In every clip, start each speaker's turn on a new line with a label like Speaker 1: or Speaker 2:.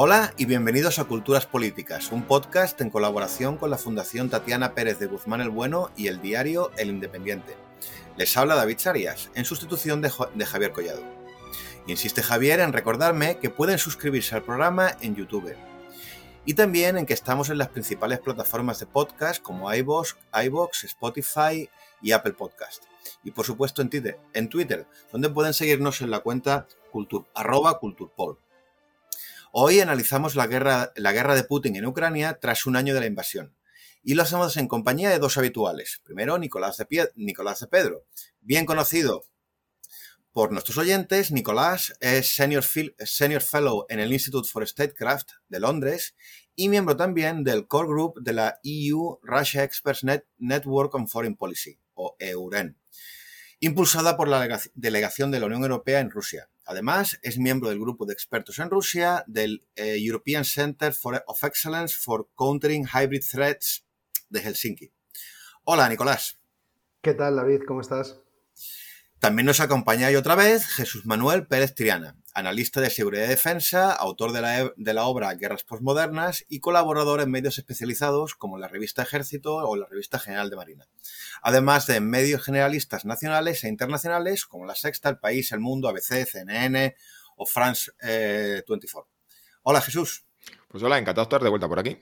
Speaker 1: Hola y bienvenidos a Culturas Políticas, un podcast en colaboración con la Fundación Tatiana Pérez de Guzmán el Bueno y el diario El Independiente. Les habla David Sarias, en sustitución de, Javier Collado. insiste Javier en recordarme que pueden suscribirse al programa en YouTube. Y también en que estamos en las principales plataformas de podcast como iVoox, iVoox Spotify y Apple Podcast. Y por supuesto en Twitter, en Twitter donde pueden seguirnos en la cuenta cultur, culturpol. Hoy analizamos la guerra, la guerra de Putin en Ucrania tras un año de la invasión. Y lo hacemos en compañía de dos habituales. Primero, Nicolás de, Pedro, bien conocido por nuestros oyentes. Nicolás es senior, senior Fellow en el Institute for Statecraft de Londres y miembro también del Core Group de la EU Russia Experts Network on Foreign Policy, o EUREN, impulsada por la delegación de la Unión Europea en Rusia. Además, es miembro del grupo de expertos en Rusia del eh, European Center for, of Excellence for Countering Hybrid Threats de Helsinki. Hola, Nicolás.
Speaker 2: ¿Qué tal, David? ¿Cómo estás?
Speaker 1: También nos acompaña hoy otra vez Jesús Manuel Pérez Triana, analista de seguridad y defensa, autor de la, de la, obra Guerras Postmodernas y colaborador en medios especializados como la revista Ejército o la revista General de Marina. Además de medios generalistas nacionales e internacionales como La Sexta, El País, El Mundo, ABC, CNN o France 24. Eh, hola Jesús.
Speaker 3: Pues hola, encantado de estar de vuelta por aquí.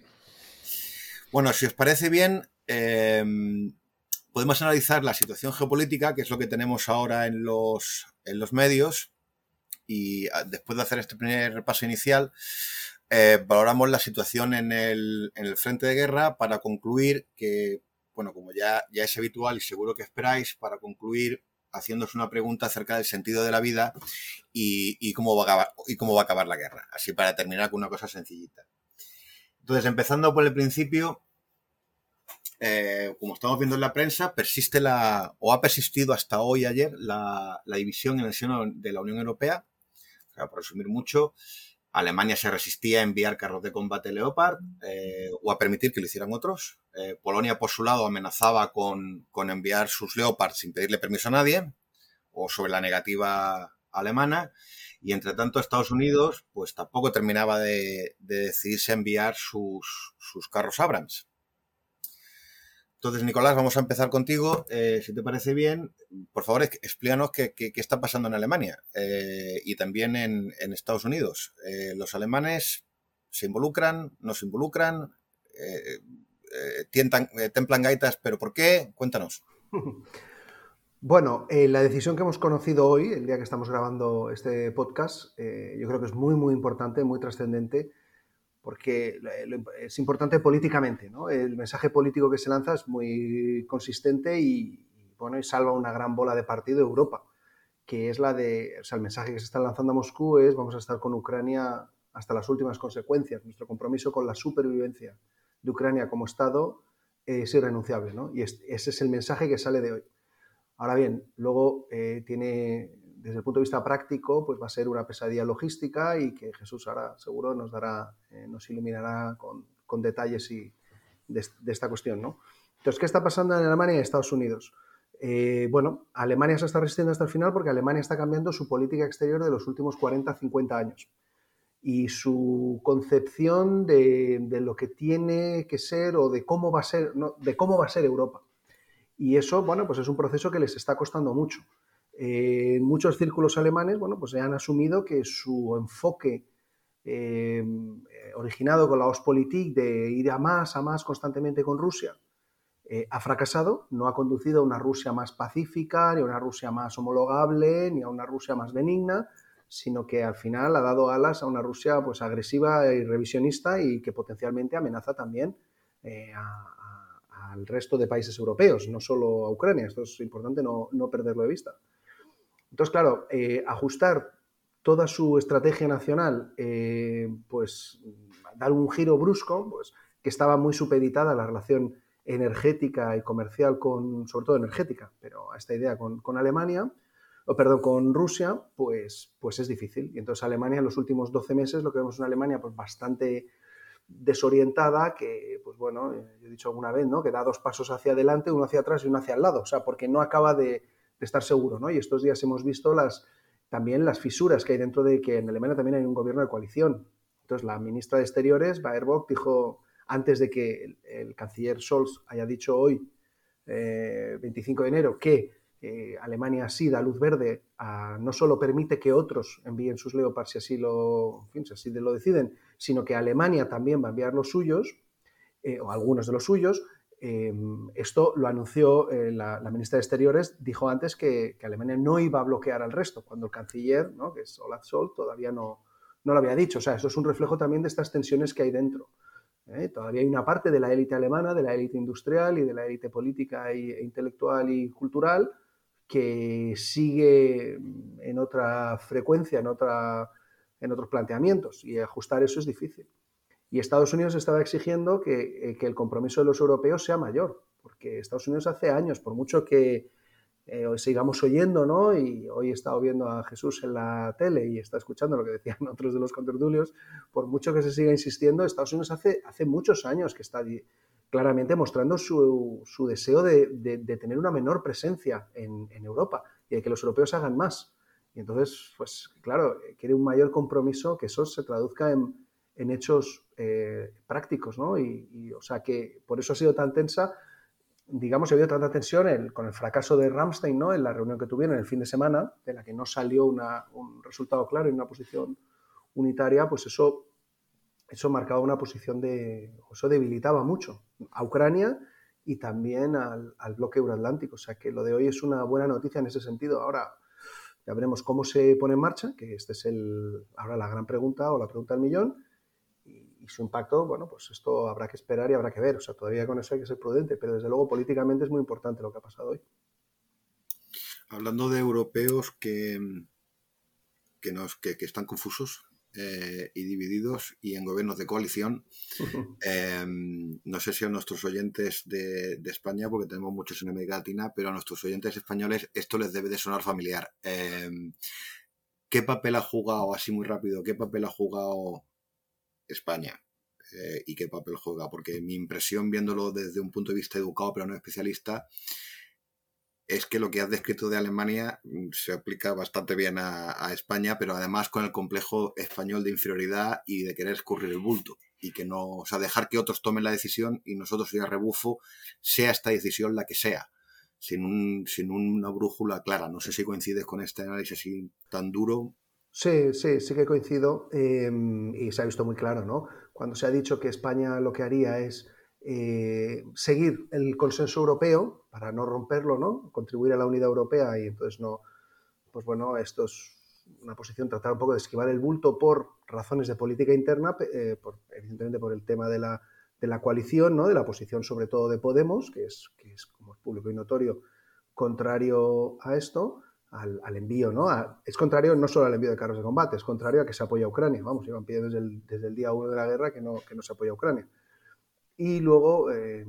Speaker 1: Bueno, si os parece bien, eh, podemos analizar la situación geopolítica, que es lo que tenemos ahora en los, en los medios, y ah, después de hacer este primer repaso inicial, eh, valoramos la situación en el, en el, frente de guerra para concluir que, bueno, como ya, ya es habitual y seguro que esperáis, para concluir haciéndose una pregunta acerca del sentido de la vida y, y, cómo va a acabar, y cómo va a acabar la guerra. Así para terminar con una cosa sencillita. Entonces, empezando por el principio, eh, como estamos viendo en la prensa, persiste la, o ha persistido hasta hoy, ayer, la, división en el seno de la Unión Europea. O por resumir mucho, Alemania se resistía a enviar carros de combate Leopard eh, o a permitir que lo hicieran otros. Eh, Polonia, por su lado, amenazaba con, enviar sus Leopard sin pedirle permiso a nadie, o sobre la negativa alemana. Y entre tanto, Estados Unidos, pues tampoco terminaba de, decidirse enviar sus, sus carros Abrams. Entonces, Nicolás, vamos a empezar contigo. Eh, si te parece bien, por favor, explícanos qué, está pasando en Alemania eh, y también en, Estados Unidos. Eh, ¿Los alemanes se involucran, no se involucran? ¿Templan gaitas, pero por qué? Cuéntanos.
Speaker 2: Bueno, la decisión que hemos conocido hoy, el día que estamos grabando este podcast, yo creo que es muy, muy importante, muy trascendente porque es importante políticamente, ¿no? El mensaje político que se lanza es muy consistente y, bueno, salva una gran bola de partido de Europa, que es la de, o sea, el mensaje que se está lanzando a Moscú es vamos a estar con Ucrania hasta las últimas consecuencias. Nuestro compromiso con la supervivencia de Ucrania como Estado es irrenunciable, ¿no? Y ese es el mensaje que sale de hoy. Ahora bien, luego eh, tiene desde el punto de vista práctico, pues va a ser una pesadilla logística y que Jesús ahora seguro nos dará, eh, nos iluminará con, detalles y de, esta cuestión, ¿no? Entonces, ¿qué está pasando en Alemania y Estados Unidos? Eh, bueno, Alemania se está resistiendo hasta el final porque Alemania está cambiando su política exterior de los últimos 40, 50 años. Y su concepción de, de, lo que tiene que ser o de cómo va a ser, no, de cómo va a ser Europa. Y eso, bueno, pues es un proceso que les está costando mucho. Eh, muchos círculos alemanes, bueno, pues han asumido que su enfoque eh, originado con la Ostpolitik de ir a más, a más constantemente con Rusia, eh, ha fracasado, no ha conducido a una Rusia más pacífica, ni a una Rusia más homologable, ni a una Rusia más benigna, sino que al final ha dado alas a una Rusia pues agresiva y revisionista y que potencialmente amenaza también al resto de países europeos, no solo a Ucrania. Esto es importante no perderlo de vista. Entonces, claro, eh, ajustar toda su estrategia nacional, eh, pues dar un giro brusco, pues que estaba muy supeditada la relación energética y comercial con, sobre todo energética, pero a esta idea con, Alemania, o perdón, con Rusia, pues, pues es difícil. Y entonces Alemania en los últimos 12 meses lo que vemos es una Alemania pues bastante desorientada, que, pues bueno, eh, yo he dicho alguna vez, ¿no? Que da dos pasos hacia adelante, uno hacia atrás y uno hacia el lado, o sea, porque no acaba de, de estar seguro, ¿no? Y estos días hemos visto las, también las fisuras que hay dentro de que en Alemania también hay un gobierno de coalición, Entonces, la ministra de Exteriores, Baerbock, dijo, antes de que el, canciller Scholz haya dicho hoy, 25 de enero, que Alemania sí da luz verde, a, no solo permite que otros envíen sus Leopard si así lo, si así lo deciden, sino que Alemania también va a enviar los suyos, o algunos de los suyos, Em, esto lo anunció eh, la, ministra de Exteriores, dijo antes que, Alemania no iba a bloquear al resto, cuando el canciller, ¿no? que es Olaf Scholz, todavía no, no lo había dicho. O sea, eso es un reflejo también de estas tensiones que hay dentro. ¿eh? Todavía hay una parte de la élite alemana, de la élite industrial y de la élite política e intelectual y cultural que sigue en otra frecuencia, en, otra, en otros planteamientos, y ajustar eso es difícil. Y Estados Unidos estaba exigiendo eh, que, el compromiso de los europeos sea mayor, porque Estados Unidos hace años, por mucho que eh, sigamos oyendo, ¿no? Y hoy he estado viendo a Jesús en la tele y está escuchando lo que decían otros de los contertulios, por mucho que se siga insistiendo, Estados Unidos hace, hace muchos años que está claramente mostrando su, deseo de, tener una menor presencia en, en Europa y de que los europeos hagan más. Y entonces, pues claro, quiere un mayor compromiso, que eso se traduzca en en hechos eh, prácticos, ¿no? Y, o sea que por eso ha sido tan tensa, digamos, ha habido tanta tensión con el fracaso de Ramstein, ¿no? En la reunión que tuvieron el fin de semana, de la que no salió un resultado claro en una posición unitaria, pues eso, eso marcaba una posición de, eso debilitaba mucho a Ucrania y también al, al bloque euroatlántico. O sea que lo de hoy es una buena noticia en ese sentido. Ahora, ya veremos cómo se pone en marcha, que este es el, ahora la gran pregunta o la pregunta del millón, y su impacto, bueno, pues esto habrá que esperar y habrá que ver. O sea, todavía con eso hay que ser prudente, pero desde luego políticamente es muy importante lo que ha pasado hoy.
Speaker 1: Hablando de europeos que, que, nos, que, están confusos eh, y divididos y en gobiernos de coalición, em, no sé si a nuestros oyentes de, España, porque tenemos muchos en América Latina, pero a nuestros oyentes españoles esto les debe de sonar familiar. Em, ¿Qué papel ha jugado, así muy rápido, qué papel ha jugado España eh, y qué papel juega, porque mi impresión viéndolo desde un punto de vista educado pero no especialista es que lo que has descrito de Alemania mm, se aplica bastante bien a, España, pero además con el complejo español de inferioridad y de querer escurrir el bulto y que no, o sea, dejar que otros tomen la decisión y nosotros ya rebufo, sea esta decisión la que sea, sin, un, sin una brújula clara. No sé si coincides con este análisis así tan duro.
Speaker 2: Sí, sí, sí que coincido em, y se ha visto muy claro, ¿no? Cuando se ha dicho que España lo que haría es eh, seguir el consenso europeo para no romperlo, ¿no? Contribuir a la unidad europea y entonces no, pues bueno, esto es una posición, tratar un poco de esquivar el bulto por razones de política interna, eh, evidentemente por el tema de la, de la coalición, ¿no? De la posición sobre todo de Podemos, que es, que es como es público y notorio, contrario a esto al, envío, ¿no? es contrario no solo al envío de carros de combate, es contrario a que se apoye a Ucrania. Vamos, llevan pidiendo desde el, desde el día uno de la guerra que no, que no se apoya a Ucrania. Y luego eh,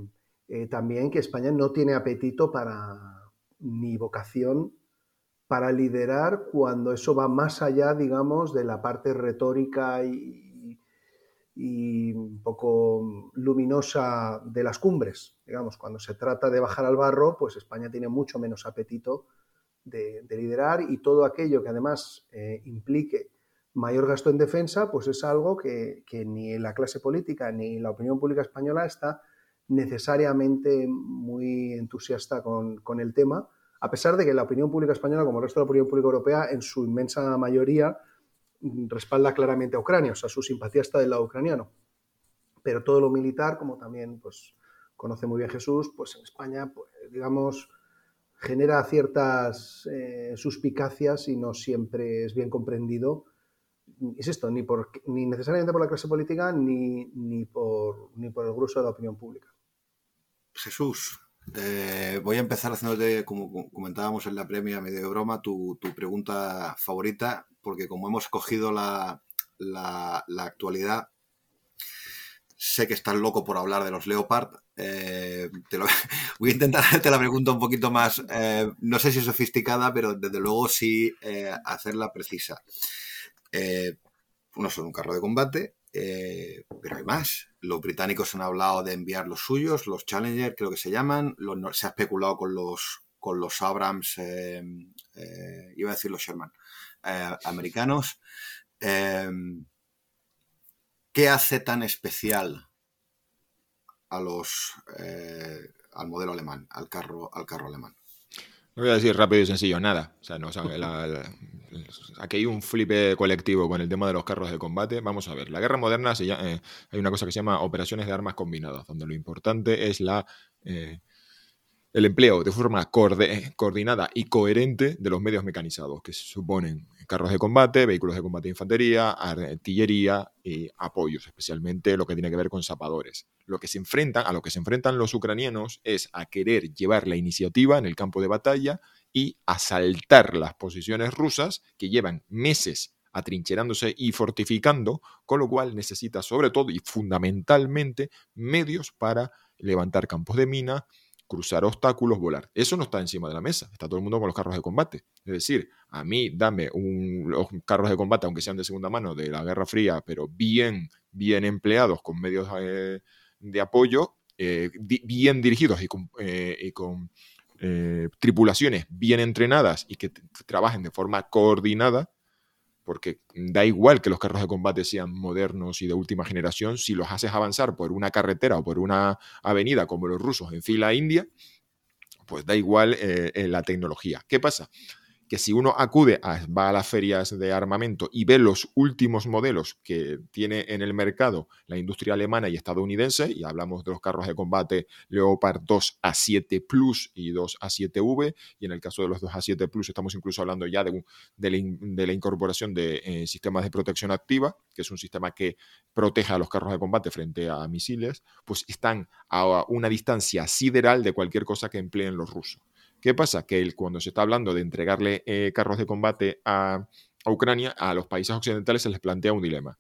Speaker 2: eh, también que España no tiene apetito para ni vocación para liderar cuando eso va más allá, digamos, de la parte retórica y, y un poco luminosa de las cumbres. Digamos, cuando se trata de bajar al barro, pues España tiene mucho menos apetito de, liderar y todo aquello que además eh, implique mayor gasto en defensa, pues es algo que, ni la clase política ni la opinión pública española está necesariamente muy entusiasta con, el tema, a pesar de que la opinión pública española, como el resto de la opinión pública europea, en su inmensa mayoría mm, respalda claramente a Ucrania, o sea, su simpatía está del lado ucraniano. Pero todo lo militar, como también pues, conoce muy bien Jesús, pues en España, pues, digamos, genera ciertas eh, suspicacias y no siempre es bien comprendido. Es esto, ni, por, ni necesariamente por la clase política ni, ni, por, ni por el grueso de la opinión pública.
Speaker 1: Jesús, voy a empezar haciéndote, como comentábamos en la premia, medio de broma, tu, tu pregunta favorita, porque como hemos cogido la, la actualidad Sé que estás loco por hablar de los Leopard. Eh, te voy a intentar hacerte la pregunta un poquito más, eh, no sé si sofisticada, pero desde luego sí eh, hacerla precisa. uno son un carro de combate, pero hay más. Los británicos han hablado de enviar los suyos, los Challenger creo que se llaman. se ha especulado con los, con los Abrams, iba a decir los Sherman, americanos. ¿Qué hace tan especial eh, al modelo alemán, al carro, al carro alemán?
Speaker 3: No voy a decir rápido y sencillo, nada. O sea, no, aquí hay un flipe colectivo con el tema de los carros de combate. Vamos a ver, la guerra moderna eh, hay una cosa que se llama operaciones de armas combinadas, donde lo importante es la, eh, el empleo de forma coordinada y coherente de los medios mecanizados, que suponen carros de combate, vehículos de combate de infantería, artillería y apoyos, especialmente lo que tiene que ver con zapadores. Lo que se enfrentan, a lo que se enfrentan los ucranianos es a querer llevar la iniciativa en el campo de batalla y asaltar las posiciones rusas que llevan meses atrincherándose y fortificando, con lo cual necesita sobre todo y fundamentalmente medios para levantar campos de mina, cruzar obstáculos, volar. Eso no está encima de la mesa, está todo el mundo con los carros de combate. Es decir, a mí dame un, los carros de combate, aunque sean de segunda mano, de la Guerra Fría, pero bien, bien empleados, con medios eh, de apoyo, eh, bien dirigidos y con, eh, tripulaciones bien entrenadas y que trabajen de forma coordinada, porque da igual que los carros de combate sean modernos y de última generación, si los haces avanzar por una carretera o por una avenida como los rusos en fila india, pues da igual eh, la tecnología. ¿Qué pasa? Que si uno acude, a, va a las ferias de armamento y ve los últimos modelos que tiene en el mercado la industria alemana y estadounidense, y hablamos de los carros de combate Leopard 2 A7 Plus y 2 A7V, y en el caso de los 2 A7 Plus estamos incluso hablando ya de, de, la, incorporación de eh, sistemas de protección activa, que es un sistema que protege a los carros de combate frente a misiles, pues están a una distancia sideral de cualquier cosa que empleen los rusos. ¿Qué pasa? Que cuando se está hablando de entregarle eh, carros de combate a, Ucrania, a los países occidentales se les plantea un dilema.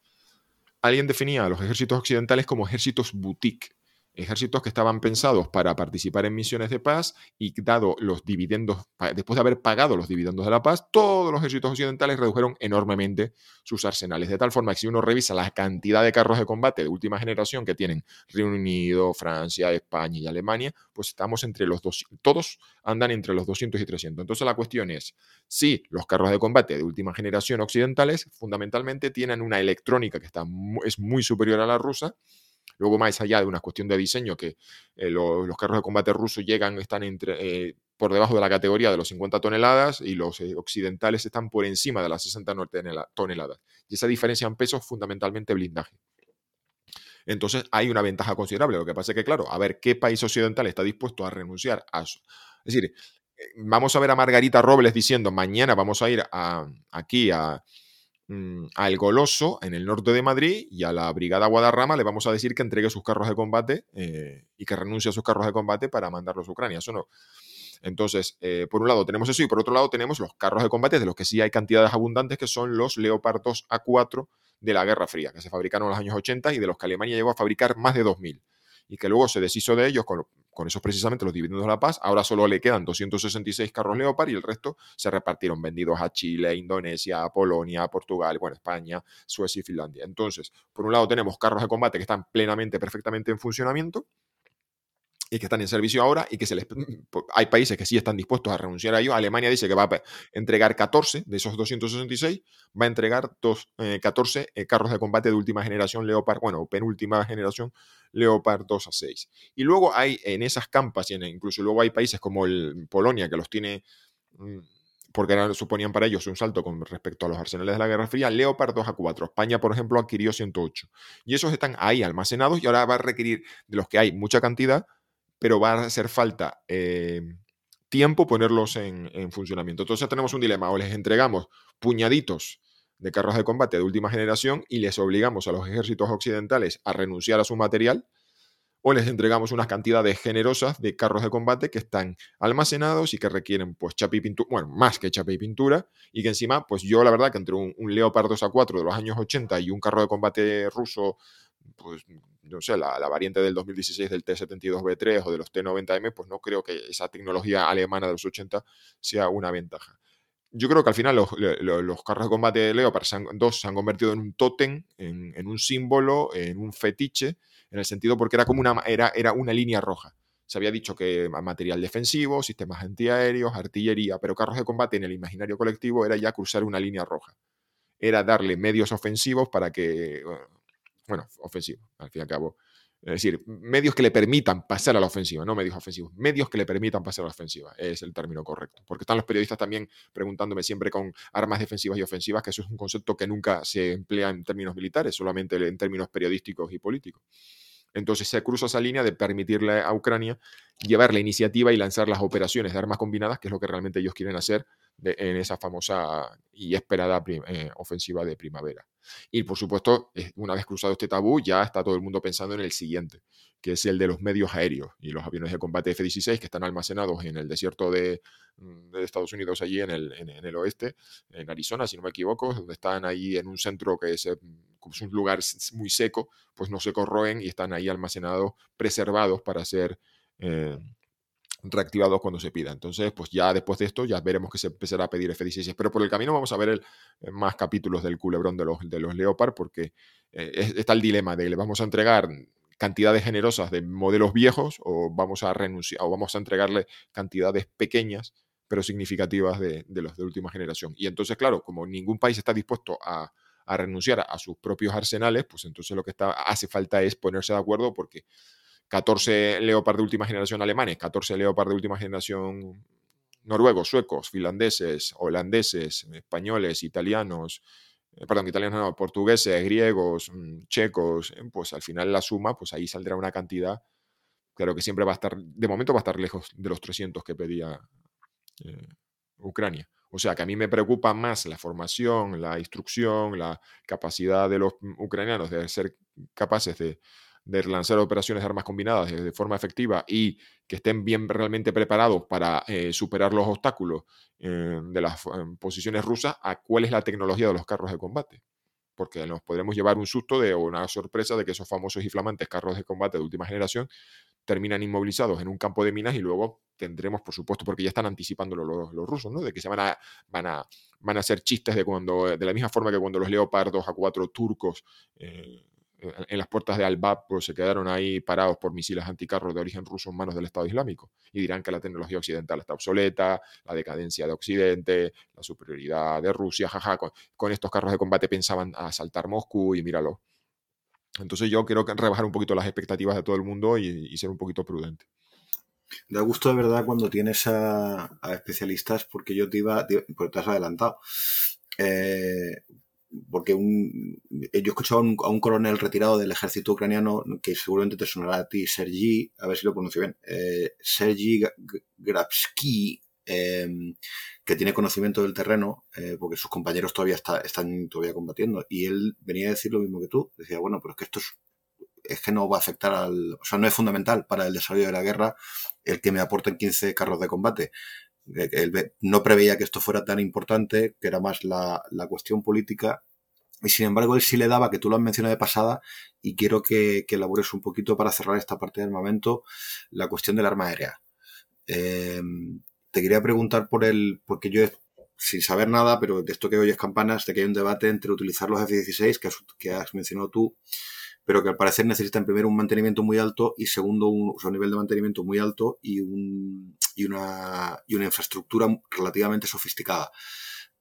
Speaker 3: Alguien definía a los ejércitos occidentales como ejércitos boutique, ejércitos que estaban pensados para participar en misiones de paz y dado los dividendos, después de haber pagado los dividendos de la paz, todos los ejércitos occidentales redujeron enormemente sus arsenales, de tal forma que si uno revisa la cantidad de carros de combate de última generación que tienen Reino Unido, Francia, España y Alemania, pues estamos entre los dos, todos andan entre los 200 y 300. Entonces la cuestión es, si los carros de combate de última generación occidentales fundamentalmente tienen una electrónica que está, es muy superior a la rusa, Luego, más allá de una cuestión de diseño, que eh, los carros de combate rusos llegan, están entre, eh, por debajo de la categoría de los 50 toneladas y los eh, occidentales están por encima de las 60 toneladas. Y esa diferencia en peso es fundamentalmente blindaje. Entonces hay una ventaja considerable. Lo que pasa es que, claro, a ver qué país occidental está dispuesto a renunciar a eso. Es decir, vamos a ver a Margarita Robles diciendo, mañana vamos a ir a, aquí a, Mm, al Goloso en el norte de Madrid y a la Brigada Guadarrama le vamos a decir que entregue sus carros de combate eh, y que renuncie a sus carros de combate para mandarlos a Ucrania. Eso no. Entonces, eh, por un lado tenemos eso y por otro lado tenemos los carros de combate de los que sí hay cantidades abundantes que son los Leopard 2 A4 de la Guerra Fría, que se fabricaron en los años 80 y de los que Alemania llegó a fabricar más de 2.000 y que luego se deshizo de ellos con, con esos precisamente los dividendos de la paz. Ahora solo le quedan 266 carros Leopard y el resto se repartieron vendidos a Chile, Indonesia, Polonia, Portugal, bueno, España, Suecia y Finlandia. Entonces, por un lado tenemos carros de combate que están plenamente, perfectamente en funcionamiento y que están en servicio ahora y que se les, hay países que sí están dispuestos a renunciar a ello. Alemania dice que va a entregar 14 de esos 266, va a entregar dos, 14 eh, eh, carros de combate de última generación Leopard, bueno, penúltima generación Leopard 2 a 6. Y luego hay en esas campas, incluso luego hay países como el, Polonia que los tiene... Mm, porque suponían para ellos un salto con respecto a los arsenales de la Guerra Fría, Leopard 2 a 4. España, por ejemplo, adquirió 108. Y esos están ahí almacenados y ahora va a requerir de los que hay mucha cantidad, pero va a hacer falta eh, tiempo ponerlos en, funcionamiento. Entonces tenemos un dilema, o les entregamos puñaditos de carros de combate de última generación y les obligamos a los ejércitos occidentales a renunciar a su material, o les entregamos unas cantidades generosas de carros de combate que están almacenados y que requieren pues chapa y pintura, bueno, más que chapa y pintura, y que encima, pues yo la verdad que entre un, un Leopard 2 a 4 de los años 80 y un carro de combate ruso pues no sé, la, variante del 2016 del T72B3 o de los T90M, pues no creo que esa tecnología alemana de los 80 sea una ventaja. Yo creo que al final los, carros de combate de Leopard 2 se han convertido en un tótem, en, un símbolo, en un fetiche, en el sentido porque era como una, era, era una línea roja. Se había dicho que material defensivo, sistemas antiaéreos, artillería, pero carros de combate en el imaginario colectivo era ya cruzar una línea roja. Era darle medios ofensivos para que bueno, ofensivo, al fin y al cabo. Es decir, medios que le permitan pasar a la ofensiva, no medios ofensivos, medios que le permitan pasar a la ofensiva, es el término correcto. Porque están los periodistas también preguntándome siempre con armas defensivas y ofensivas, que eso es un concepto que nunca se emplea en términos militares, solamente en términos periodísticos y políticos. Entonces se cruza esa línea de permitirle a Ucrania llevar la iniciativa y lanzar las operaciones de armas combinadas, que es lo que realmente ellos quieren hacer en esa famosa y esperada eh, ofensiva de primavera. Y por supuesto, una vez cruzado este tabú, ya está todo el mundo pensando en el siguiente, que es el de los medios aéreos y los aviones de combate F-16 que están almacenados en el desierto de, mm, Estados Unidos, allí en el, en, el, oeste, en Arizona, si no me equivoco, donde están ahí en un centro que es, eh, un lugar muy seco, pues no se corroen y están ahí almacenados, preservados para ser... Eh, reactivados cuando se pida. Entonces, pues ya después de esto, ya veremos que se empezará a pedir F-16. Pero por el camino vamos a ver el, eh, más capítulos del culebrón de los, de los Leopard, porque está el dilema de le vamos a entregar cantidades generosas de modelos viejos o vamos a renunciar o vamos a entregarle cantidades pequeñas pero significativas de, los de última generación. Y entonces, claro, como ningún país está dispuesto a, a renunciar a sus propios arsenales, pues entonces lo que está, hace falta es ponerse de acuerdo porque 14 Leopard de última generación alemanes, 14 Leopard de última generación noruegos, suecos, finlandeses, holandeses, españoles, italianos, perdón, italianos no, portugueses, griegos, mm, checos, eh, pues al final la suma, pues ahí saldrá una cantidad, claro que siempre va a estar, de momento va a estar lejos de los 300 que pedía eh, Ucrania. O sea que a mí me preocupa más la formación, la instrucción, la capacidad de los mm, ucranianos de ser capaces de de lanzar operaciones de armas combinadas de, forma efectiva y que estén bien realmente preparados para eh, superar los obstáculos eh, de las eh, posiciones rusas, a cuál es la tecnología de los carros de combate. Porque nos podremos llevar un susto de, o una sorpresa de que esos famosos y flamantes carros de combate de última generación terminan inmovilizados en un campo de minas y luego tendremos, por supuesto, porque ya están anticipándolo los, rusos, ¿no? De que se van a, van a, van a hacer chistes de cuando, de la misma forma que cuando los leopardos a cuatro turcos en las puertas de Al-Bab pues, se quedaron ahí parados por misiles anticarros de origen ruso en manos del Estado Islámico. Y dirán que la tecnología occidental está obsoleta, la decadencia de Occidente, la superioridad de Rusia, jaja, con, estos carros de combate pensaban asaltar Moscú y míralo. Entonces yo quiero rebajar un poquito las expectativas de todo el mundo y, ser un poquito prudente.
Speaker 1: Da gusto de verdad cuando tienes a, especialistas porque yo te iba, te, porque te has adelantado. Eh, porque un, yo he escuchado a un, coronel retirado del ejército ucraniano que seguramente te sonará a ti, Sergi, a ver si lo pronuncio bien, eh, Sergi Grabsky, em, que tiene conocimiento del terreno, eh, porque sus compañeros todavía están todavía combatiendo, y él venía a decir lo mismo que tú, decía, bueno, pero es que esto es, es que no va a afectar al, o sea, no es fundamental para el desarrollo de la guerra el que me aporten 15 carros de combate él no preveía que esto fuera tan importante, que era más la, cuestión política. Y sin embargo, él sí le daba, que tú lo has mencionado de pasada, y quiero que, que elabores un poquito para cerrar esta parte del momento, la cuestión del arma aérea. Eh, te quería preguntar por el, porque yo, sin saber nada, pero de esto que oyes campanas, de que hay un debate entre utilizar los F-16, que que has mencionado tú, pero que al parecer necesitan primero un mantenimiento muy alto y segundo un, nivel de mantenimiento muy alto y, un, y, una, y una infraestructura relativamente sofisticada.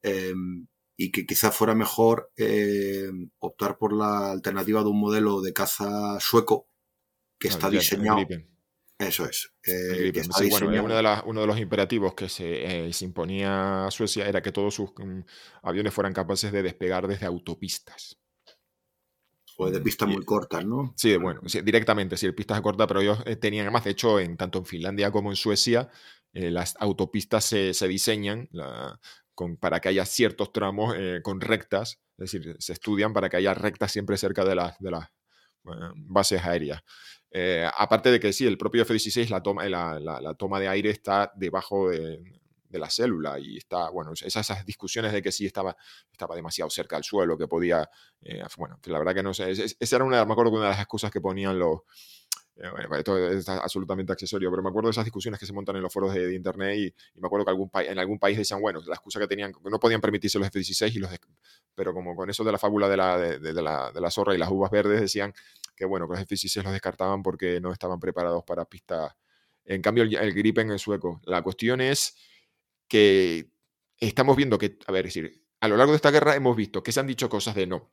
Speaker 1: Em, y que quizá fuera mejor em, optar por la alternativa de un modelo de caza sueco que está diseñado. Eso es.
Speaker 3: Eh, uno, de los imperativos que se, eh, se, imponía a Suecia era que todos sus mm, aviones fueran capaces de despegar desde autopistas.
Speaker 1: O de pistas muy cortas, ¿no?
Speaker 3: Sí, bueno, directamente, sí, pistas cortas, pero ellos eh, tenían, además, de hecho, en, tanto en Finlandia como en Suecia, eh, las autopistas se, diseñan para que haya ciertos tramos eh, con rectas, es decir, se estudian para que haya rectas siempre cerca de, las las bases aéreas. aparte de que sí, el propio F-16, la toma, de aire está debajo de, la célula y está, bueno, esas, discusiones de que sí estaba, demasiado cerca del suelo, que podía, eh, bueno, la verdad que no sé, esa era una, me acuerdo que una de las excusas que ponían los, eh, bueno, esto es absolutamente accesorio, pero me acuerdo de esas discusiones que se montan en los foros de, internet y, me acuerdo que algún en algún país decían, bueno, la excusa que tenían, que no podían permitirse los F-16 y los, pero como con eso de la fábula de la, de, la, de la zorra y las uvas verdes decían que bueno, los F-16 los descartaban porque no estaban preparados para pistas. En cambio, el, el Gripen es sueco. La cuestión es que estamos viendo que, a ver, decir, a lo largo de esta guerra hemos visto que se han dicho cosas de no.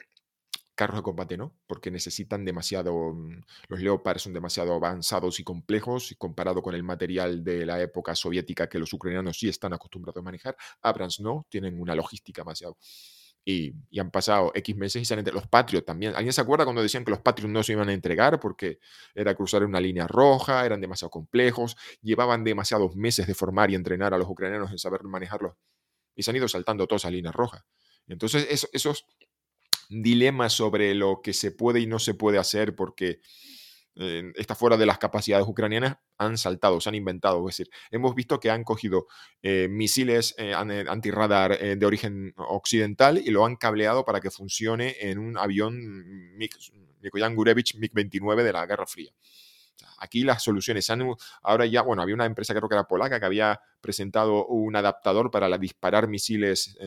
Speaker 3: Carros de combate no, porque necesitan demasiado, mm, los Leopard son demasiado avanzados y complejos comparado con el material de la época soviética que los ucranianos sí están acostumbrados a manejar. Abrams no, tienen una logística demasiado. Y, han pasado X meses y salen los Patriot también. ¿Alguien se acuerda cuando decían que los Patriot no se iban a entregar porque era cruzar una línea roja, eran demasiado complejos, llevaban demasiados meses de formar y entrenar a los ucranianos en saber manejarlos y se han ido saltando todas esas líneas rojas? Entonces, esos dilemas sobre lo que se puede y no se puede hacer porque eh, está fuera de las capacidades ucranianas, han saltado, se han inventado. Es decir, hemos visto que han cogido eh, misiles eh, antirradar de origen occidental y lo han cableado para que funcione en un avión Mikoyan Gurevich MiG-29 de la Guerra Fría. Aquí las soluciones ahora ya, bueno, había una empresa creo que era polaca que había presentado un adaptador para disparar misiles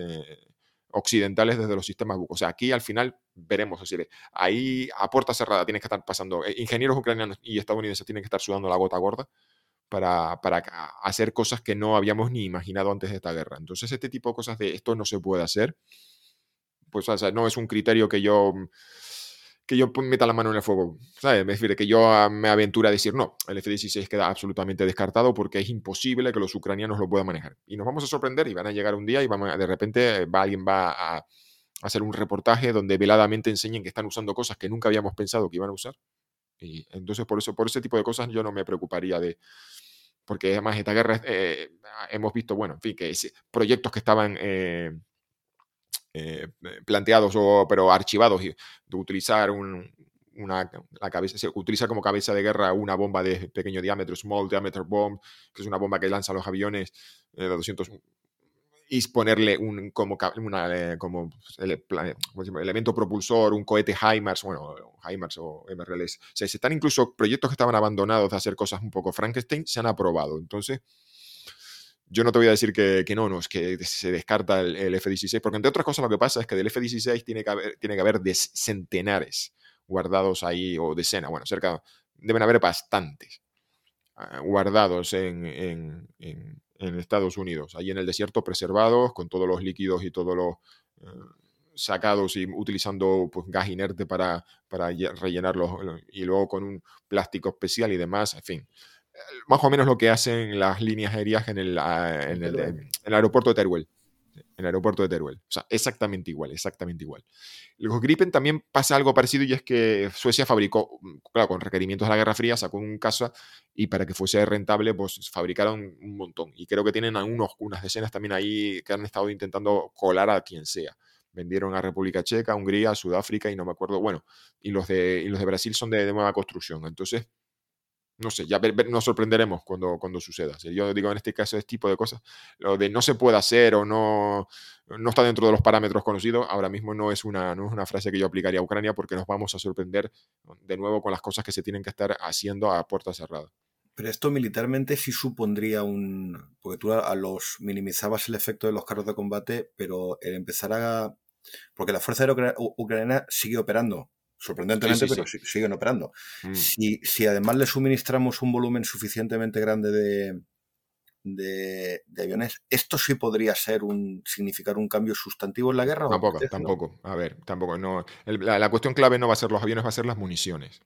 Speaker 3: occidentales desde los sistemas O sea, aquí al final veremos, es decir, ahí a puerta cerrada tienen que estar pasando, eh, ingenieros ucranianos y estadounidenses tienen que estar sudando la gota gorda para, para hacer cosas que no habíamos ni imaginado antes de esta guerra. Entonces, este tipo de cosas de esto no se puede hacer, pues no es un criterio que yo que yo meta la mano en el fuego, ¿sabes? Me refiero que yo ah, me aventura a decir, no, el F-16 queda absolutamente descartado porque es imposible que los ucranianos lo puedan manejar. Y nos vamos a sorprender y van a llegar un día y vamos de repente va, alguien va a, hacer un reportaje donde veladamente enseñen que están usando cosas que nunca habíamos pensado que iban a usar. Y entonces por eso, por ese tipo de cosas yo no me preocuparía de, porque además esta guerra eh, hemos visto, bueno, en fin, que proyectos que estaban eh, eh, planteados o, pero archivados de utilizar una la cabeza, se utiliza como cabeza de guerra una bomba de pequeño diámetro, small diameter bomb, que es una bomba que lanza los aviones eh, de 200 y ponerle un como, una, eh, como el, elemento propulsor, un cohete HIMARS, bueno, HIMARS o MRLs. Se están incluso proyectos que estaban abandonados de hacer cosas un poco Frankenstein, se han aprobado. Entonces, yo no te voy a decir que, no, no, es que se descarta el, F-16, porque entre otras cosas lo que pasa es que del F-16 tiene que haber, tiene que haber centenares guardados ahí, o decenas, bueno, cerca, deben haber bastantes ah, guardados en, Estados Unidos, ahí en el desierto preservados, con todos los líquidos y todos los eh, sacados y utilizando pues, gas inerte para, para rellenarlos y luego con un plástico especial y demás, en fin más o menos lo que hacen las líneas aéreas en el, ah, en el, aeropuerto de Teruel. En el aeropuerto de Teruel. O sea, exactamente igual, exactamente igual. Los Gripen también pasa algo parecido y es que Suecia fabricó, claro, con requerimientos de la Guerra Fría, sacó un casa y para que fuese rentable, pues fabricaron un montón. Y creo que tienen unos, unas decenas también ahí que han estado intentando colar a quien sea vendieron a República Checa, Hungría, Sudáfrica y no me acuerdo, bueno, y los de, y los de Brasil son de, de nueva construcción. Entonces, no sé, ya nos sorprenderemos cuando, cuando suceda. yo digo en este caso, este tipo de cosas, lo de no se puede hacer o no, no está dentro de los parámetros conocidos, ahora mismo no es, una, no es una frase que yo aplicaría a Ucrania porque nos vamos a sorprender de nuevo con las cosas que se tienen que estar haciendo a puerta cerrada.
Speaker 1: Pero esto militarmente sí supondría un... Porque tú a los minimizabas el efecto de los carros de combate, pero el empezar a... Porque la Fuerza Ucraniana sigue operando sorprendentemente, pero siguen operando. Mm. Si, además le suministramos un volumen suficientemente grande de, de, aviones, ¿esto sí podría ser un significar un cambio sustantivo en la guerra?
Speaker 3: Tampoco, tampoco. A ver, tampoco. No. la, cuestión clave no va a ser los aviones, va a ser las municiones.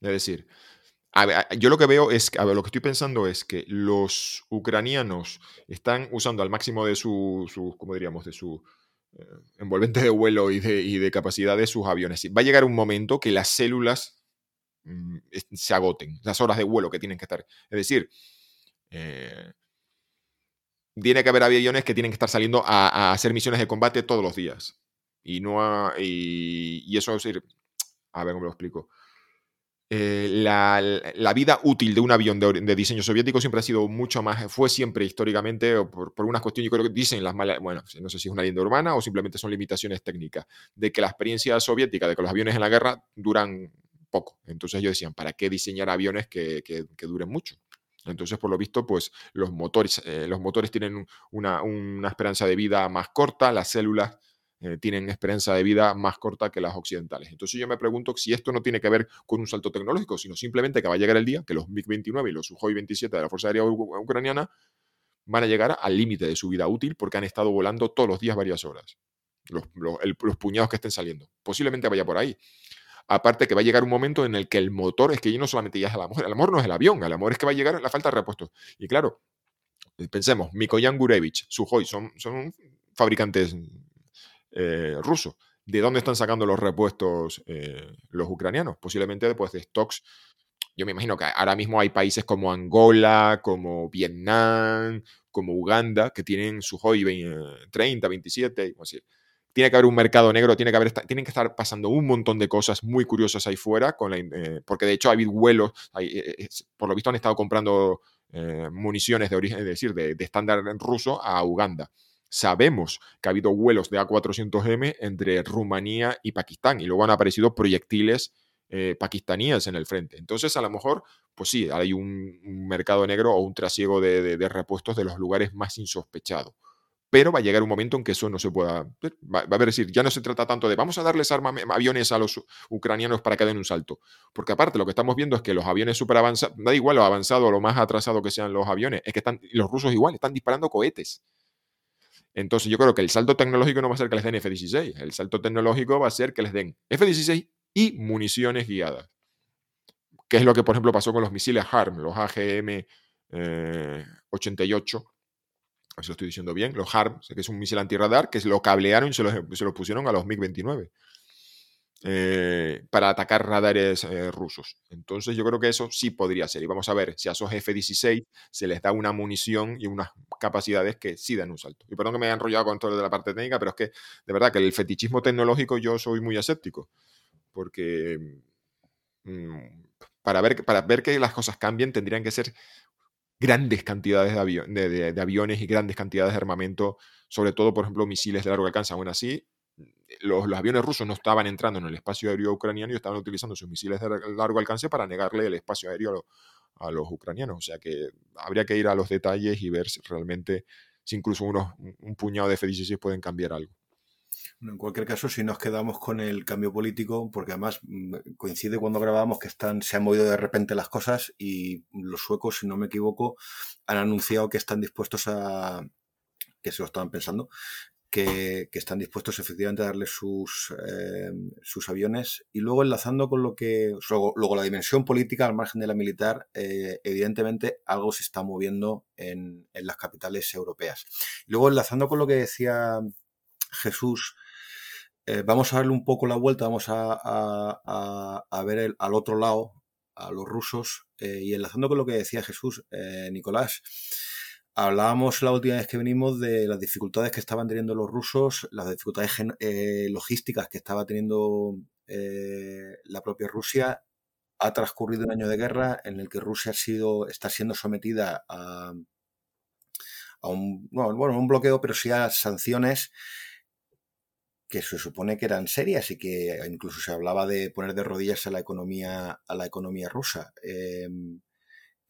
Speaker 3: Es decir, yo lo que veo es, a ver, lo que estoy pensando es que los ucranianos están usando al máximo de su, su ¿cómo diríamos? De su envolvente de vuelo y de, y de, capacidad de sus aviones. Va a llegar un momento que las células mm, se agoten, las horas de vuelo que tienen que estar. Es decir, eh, tiene que haber aviones que tienen que estar saliendo a, hacer misiones de combate todos los días. Y, no y, y, eso es decir, a ver cómo lo explico. Eh, la, vida útil de un avión de, diseño soviético siempre ha sido mucho más, fue siempre históricamente, por, por unas cuestiones, yo creo que dicen las malas, bueno, no sé si es una leyenda urbana o simplemente son limitaciones técnicas, de que la experiencia soviética, de que los aviones en la guerra duran poco. Entonces ellos decían, ¿para qué diseñar aviones que, que, duren mucho? Entonces, por lo visto, pues los motores, eh, los motores tienen una, una esperanza de vida más corta, las células eh, tienen esperanza de vida más corta que las occidentales. Entonces yo me pregunto si esto no tiene que ver con un salto tecnológico, sino simplemente que va a llegar el día que los MiG-29 y los Sukhoi 27 de la Fuerza Aérea Ucraniana van a llegar al límite de su vida útil porque han estado volando todos los días varias horas. los, puñados que estén saliendo. Posiblemente vaya por ahí. Aparte que va a llegar un momento en el que el motor es que no solamente ya es el amor, el amor no es el avión, el amor es que va a llegar la falta de repuestos. Y claro, pensemos, Mikoyan Gurevich, Sukhoi, son, son fabricantes eh, rusos. ¿De dónde están sacando los repuestos eh, los ucranianos? Posiblemente después de stocks. Yo me imagino que ahora mismo hay países como Angola, como Vietnam, como Uganda, que tienen su Sukhoi 30, 27, así. Tiene que haber un mercado negro, tiene que haber, tienen que estar pasando un montón de cosas muy curiosas ahí fuera, con eh, porque de hecho ha habido vuelos, por lo visto han estado comprando municiones de origen, es decir, de estándar ruso a Uganda. Sabemos que ha habido vuelos de A400M entre Rumanía y Pakistán y luego han aparecido proyectiles eh, pakistaníes en el frente. Entonces, a lo mejor, pues sí, hay un, mercado negro o un trasiego de, repuestos de los lugares más insospechados. Pero va a llegar un momento en que eso no se pueda. Va, a decir, ya no se trata tanto de vamos a darles aviones a los ucranianos para que den un salto. Porque aparte, lo que estamos viendo es que los aviones súper avanzados, da igual lo avanzado o lo más atrasado que sean los aviones, es que están, los rusos igual están disparando cohetes. Entonces yo creo que el salto tecnológico no va a ser que les den F-16, el salto tecnológico va a ser que les den F-16 y municiones guiadas. Que es lo que, por ejemplo, pasó con los misiles HARM, los AGM-88, eh, a ver si lo estoy diciendo bien, los HARM, que es un misil antirradar, que lo cablearon y se lo, se lo pusieron a los MiG-29. Eh, para atacar radares eh, rusos. Entonces yo creo que eso sí podría ser. Y vamos a ver si a esos F-16 se les da una munición y unas capacidades que sí dan un salto. Y perdón que me haya enrollado con todo de la parte técnica, pero es que de verdad que el fetichismo tecnológico yo soy muy escéptico. Porque mm, para, ver, para ver que las cosas cambien tendrían que ser grandes cantidades de, aviones y grandes cantidades de armamento, sobre todo, por ejemplo, misiles de largo alcance. Aún así, los, aviones rusos no estaban entrando en el espacio aéreo ucraniano y estaban utilizando sus misiles de largo alcance para negarle el espacio aéreo a, los ucranianos. O sea que habría que ir a los detalles y ver si realmente si incluso unos, un puñado de F-16 pueden cambiar algo.
Speaker 1: En cualquier caso, si nos quedamos con el cambio político, porque además mm, coincide cuando grabábamos que están, se han movido de repente las cosas y los suecos, si no me equivoco, han anunciado que están dispuestos a, que se lo estaban pensando, que, están dispuestos efectivamente a darle sus, eh, sus aviones. Y luego enlazando con lo que. Luego, la dimensión política al margen de la militar, eh, evidentemente algo se está moviendo en, las capitales europeas. luego enlazando con lo que decía Jesús. Eh, vamos a darle un poco la vuelta, vamos a, ver al otro lado, a los rusos, y enlazando con lo que decía Jesús, Nicolás, Hablábamos la última vez que venimos de las dificultades que estaban teniendo los rusos, las dificultades eh, logísticas que estaba teniendo eh, la propia Rusia. Ha transcurrido un año de guerra en el que Rusia ha sido, está siendo sometida a, un, bueno, un bloqueo, pero sí a sanciones que se supone que eran serias y que incluso se hablaba de poner de rodillas a la economía, a la economía rusa. Em,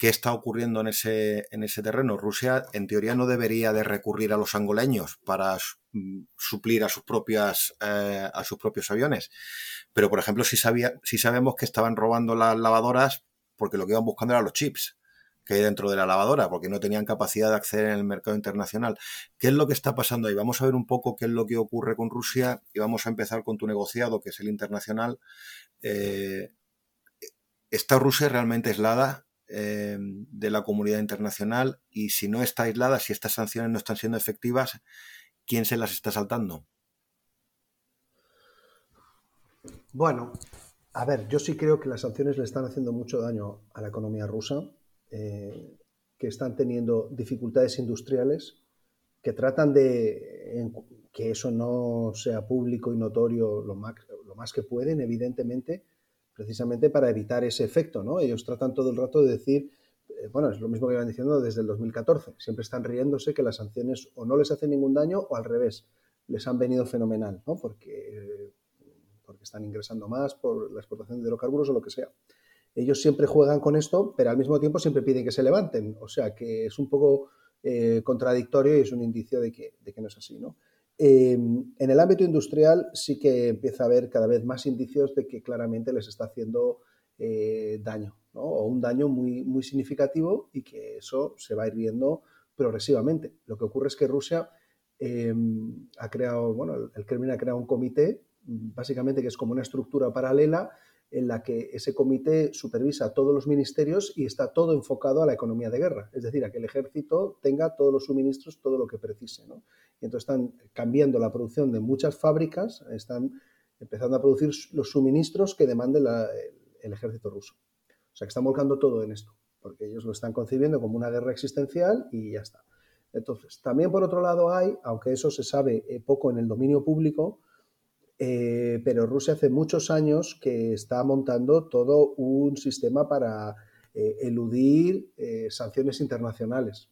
Speaker 1: qué está ocurriendo en ese, en ese terreno. Rusia, en teoría, no debería de recurrir a los angoleños para mm, suplir a sus, propias, eh, a sus propios aviones. Pero, por ejemplo, si, sabía, si sabemos que estaban robando las lavadoras porque lo que iban buscando eran los chips que hay dentro de la lavadora, porque no tenían capacidad de acceder en el mercado internacional. ¿Qué es lo que está pasando ahí? Vamos a ver un poco qué es lo que ocurre con Rusia y vamos a empezar con tu negociado, que es el internacional. Eh, ¿Está Rusia realmente aislada? Eh, de la comunidad internacional y si no está aislada, si estas sanciones no están siendo efectivas, ¿quién se las está saltando?
Speaker 2: Bueno, a ver, yo sí creo que las sanciones le están haciendo mucho daño a la economía rusa, eh, que están teniendo dificultades industriales, que tratan de que eso no sea público y notorio lo más, lo más que pueden, evidentemente, precisamente para evitar ese efecto, ¿no? Ellos tratan todo el rato de decir, eh, bueno, es lo mismo que iban diciendo desde el 2014, siempre están riéndose que las sanciones o no les hacen ningún daño o al revés, les han venido fenomenal, ¿no? Porque, porque están ingresando más por la exportación de hidrocarburos o lo que sea. Ellos siempre juegan con esto, pero al mismo tiempo siempre piden que se levanten, o sea que es un poco eh, contradictorio y es un indicio de que, de que no es así, ¿no? Em, en el ámbito industrial sí que empieza a haber cada vez más indicios de que claramente les está haciendo eh, daño, o un daño muy, muy significativo y que eso se va a ir viendo progresivamente. Lo que ocurre es que Rusia em, ha creado, bueno, el Kremlin ha creado un comité, básicamente que es como una estructura paralela en la que ese comité supervisa todos los ministerios y está todo enfocado a la economía de guerra, es decir, a que el ejército tenga todos los suministros, todo lo que precise. Y entonces están cambiando la producción de muchas fábricas, están empezando a producir los suministros que demande el ejército ruso. O sea, que están volcando todo en esto, porque ellos lo están concibiendo como una guerra existencial y ya está. Entonces, también por otro lado hay, aunque eso se sabe eh, poco en el dominio público, eh, pero Rusia hace muchos años que está montando todo un sistema para eh, eludir sanciones internacionales.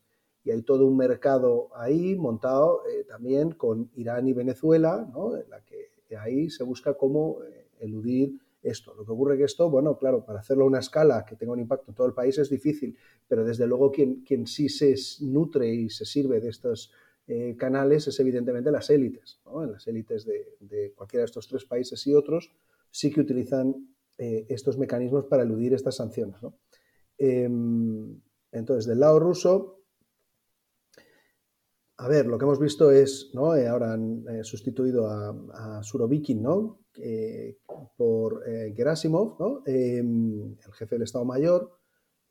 Speaker 2: Y hay todo un mercado ahí montado también con Irán y Venezuela, en la que ahí se busca cómo eludir esto. Lo que ocurre que esto, bueno, claro, para hacerlo a una escala que tenga un impacto en todo el país es difícil, pero desde luego quien, quien sí se nutre y se sirve de estos eh, canales es evidentemente las élites. Las élites de, cualquiera de estos tres países y otros sí que utilizan eh, estos mecanismos para eludir estas sanciones. Em, entonces, del lado ruso, a ver, lo que hemos visto es, ¿no? Eh, ahora han sustituido a, Surovikin, ¿no? por Gerasimov, em, el jefe del Estado Mayor,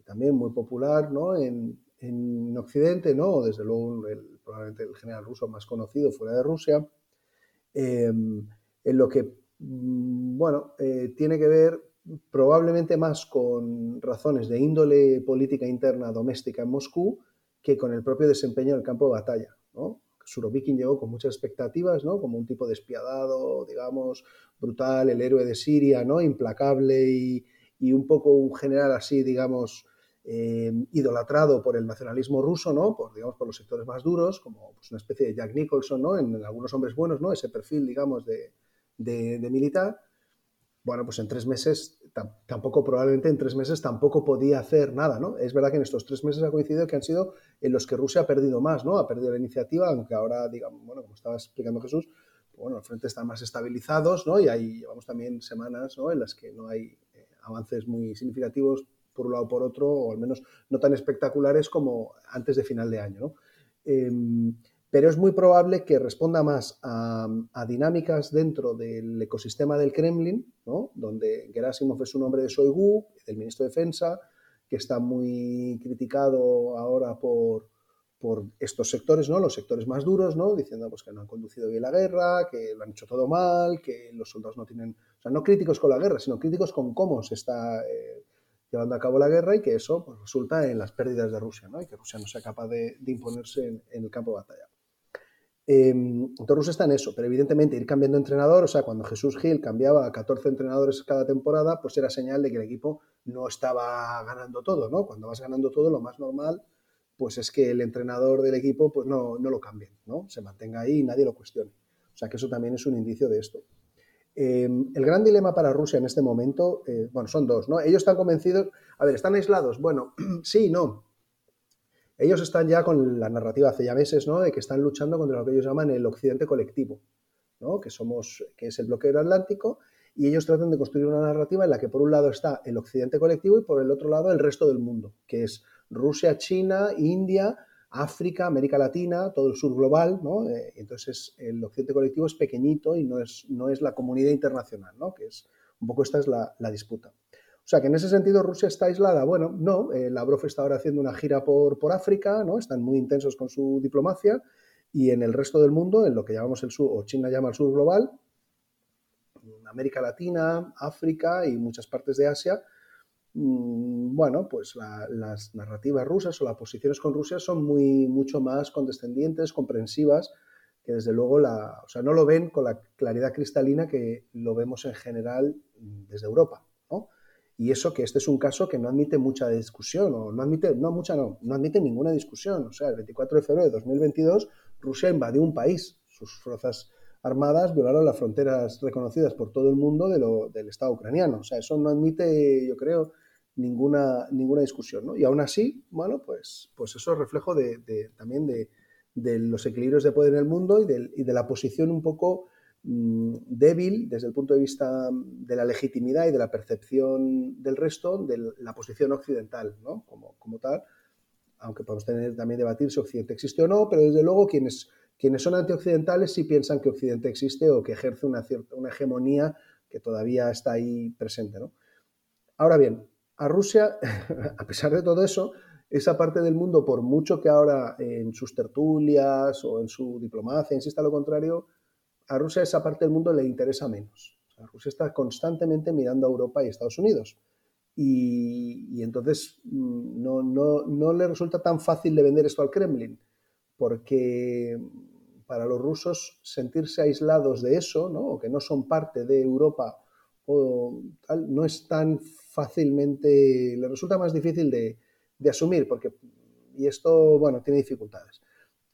Speaker 2: también muy popular ¿no? en, en Occidente, ¿no? Desde luego el probablemente el general ruso más conocido fuera de Rusia, em, en lo que, mm, bueno, eh, tiene que ver probablemente más con razones de índole política interna doméstica en Moscú que con el propio desempeño del campo de batalla. ¿no? Surovikin llegó con muchas expectativas, ¿no? como un tipo despiadado, digamos, brutal, el héroe de Siria, ¿no? implacable y, y un poco un general así, digamos, eh, idolatrado por el nacionalismo ruso, ¿no? Por, digamos, por los sectores más duros, como pues, una especie de Jack Nicholson, ¿no? En, algunos hombres buenos, ¿no? Ese perfil, digamos, de, militar. Bueno, pues en tres meses, tampoco, probablemente en tres meses tampoco podía hacer nada, ¿no? Es verdad que en estos tres meses ha coincidido que han sido en los que Rusia ha perdido más, ¿no? Ha perdido la iniciativa, aunque ahora, digamos, bueno, como estaba explicando Jesús, pues, bueno, los frentes están más estabilizados, ¿no? Y ahí llevamos también semanas, ¿no? En las que no hay eh, avances muy significativos por un lado o por otro, o al menos no tan espectaculares como antes de final de año. Em, pero es muy probable que responda más a, dinámicas dentro del ecosistema del Kremlin, donde Gerasimov es un hombre de Shoigu, del ministro de Defensa, que está muy criticado ahora por, por estos sectores, ¿no? los sectores más duros, ¿no? diciendo pues, que no han conducido bien la guerra, que lo han hecho todo mal, que los soldados no tienen, o sea, no críticos con la guerra, sino críticos con cómo se está eh, llevando a cabo la guerra y que eso pues, resulta en las pérdidas de Rusia, ¿no? y que Rusia no sea capaz de, imponerse en, el campo de batalla. Em, entonces Rusia está en eso, pero evidentemente ir cambiando entrenador, o sea, cuando Jesús Gil cambiaba a 14 entrenadores cada temporada, pues era señal de que el equipo no estaba ganando todo, ¿no? Cuando vas ganando todo, lo más normal pues es que el entrenador del equipo pues no, no lo cambie, ¿no? Se mantenga ahí y nadie lo cuestione. O sea que eso también es un indicio de esto. Em, el gran dilema para Rusia en este momento, eh, bueno, son dos, ¿no? Ellos están convencidos, a ver, ¿están aislados? Bueno, sí, no. Ellos están ya con la narrativa hace ya meses, ¿no? De que están luchando contra lo que ellos llaman el occidente colectivo, ¿no? Que somos, que es el bloqueo atlántico, y ellos tratan de construir una narrativa en la que por un lado está el occidente colectivo y por el otro lado el resto del mundo, que es Rusia, China, India, África, América Latina, todo el sur global, ¿no? Eh, entonces el occidente colectivo es pequeñito y no es, no es la comunidad internacional, ¿no? Que es un poco esta es la, disputa. O sea que en ese sentido Rusia está aislada. Bueno, no, eh, Lavrov está ahora haciendo una gira por, por África, ¿no? Están muy intensos con su diplomacia y en el resto del mundo, en lo que llamamos el sur, o China llama el sur global, América Latina, África y muchas partes de Asia, Mm, bueno, pues las narrativas rusas o las posiciones con Rusia son muy, mucho más condescendientes, comprensivas, que desde luego la, o sea, no lo ven con la claridad cristalina que lo vemos en general desde Europa. Y eso que este es un caso que no admite mucha discusión, o no admite, no mucha no, no admite ninguna discusión. O sea, el 24 de febrero de 2022 Rusia invadió un país, sus fuerzas armadas violaron las fronteras reconocidas por todo el mundo de lo, del Estado ucraniano. O sea, eso no admite, yo creo, ninguna, ninguna discusión. ¿no? Y aún así, bueno, pues, pues eso es reflejo de, también de, los equilibrios de poder en el mundo y de, y de la posición un poco débil desde el punto de vista de la legitimidad y de la percepción del resto de la posición occidental, ¿no? como, como tal, aunque podemos tener también debatir si Occidente existe o no, pero desde luego quienes Quienes son antioccidentales sí piensan que Occidente existe o que ejerce una, cierta, una hegemonía que todavía está ahí presente. ¿no? Ahora bien, a Rusia, a pesar de todo eso, esa parte del mundo, por mucho que ahora en sus tertulias o en su diplomacia insista lo contrario, a Rusia esa parte del mundo le interesa menos. Rusia está constantemente mirando a Europa y Estados Unidos. Y, entonces mm, no, no, le resulta tan fácil de vender esto al Kremlin, porque para los rusos sentirse aislados de eso, ¿no? o que no son parte de Europa, o no es tan fácilmente, le resulta más difícil de, de asumir, porque, y esto, bueno, tiene dificultades.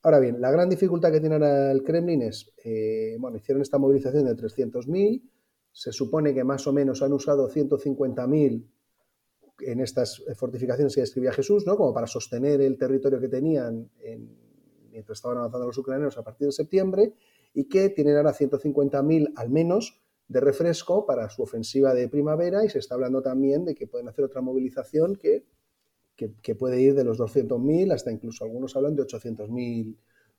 Speaker 2: Ahora bien, la gran dificultad que tiene ahora el Kremlin es, eh, bueno, hicieron esta movilización de 300.000, se supone que más o menos han usado 150.000 en estas fortificaciones que describía Jesús, ¿no? Como para sostener el territorio que tenían mientras estaban avanzando los ucranianos a partir de septiembre y que tienen ahora 150.000 al menos de refresco para su ofensiva de primavera y se está hablando también de que pueden hacer otra movilización que que, puede ir de los 200.000 hasta incluso algunos hablan de 800.000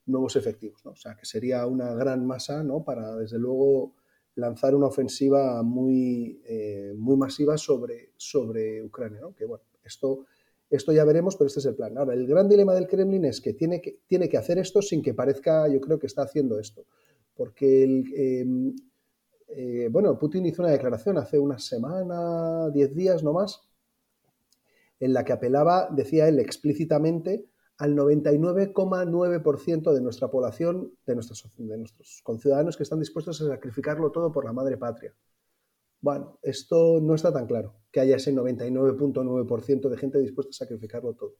Speaker 2: nuevos efectivos. ¿no? O sea, que sería una gran masa ¿no? para, desde luego, lanzar una ofensiva muy, eh, muy masiva sobre, sobre Ucrania. ¿no? Que bueno, esto, esto ya veremos, pero este es el plan. Ahora, el gran dilema del Kremlin es que tiene que, tiene que hacer esto sin que parezca, yo creo que está haciendo esto. Porque el, em, eh, bueno, Putin hizo una declaración hace una semana, diez días no más, en la que apelaba, decía él explícitamente, al 99,9% de nuestra población, de nuestros, conciudadanos que están dispuestos a sacrificarlo todo por la madre patria. Bueno, esto no está tan claro, que haya ese 99.9% de gente dispuesta a sacrificarlo todo.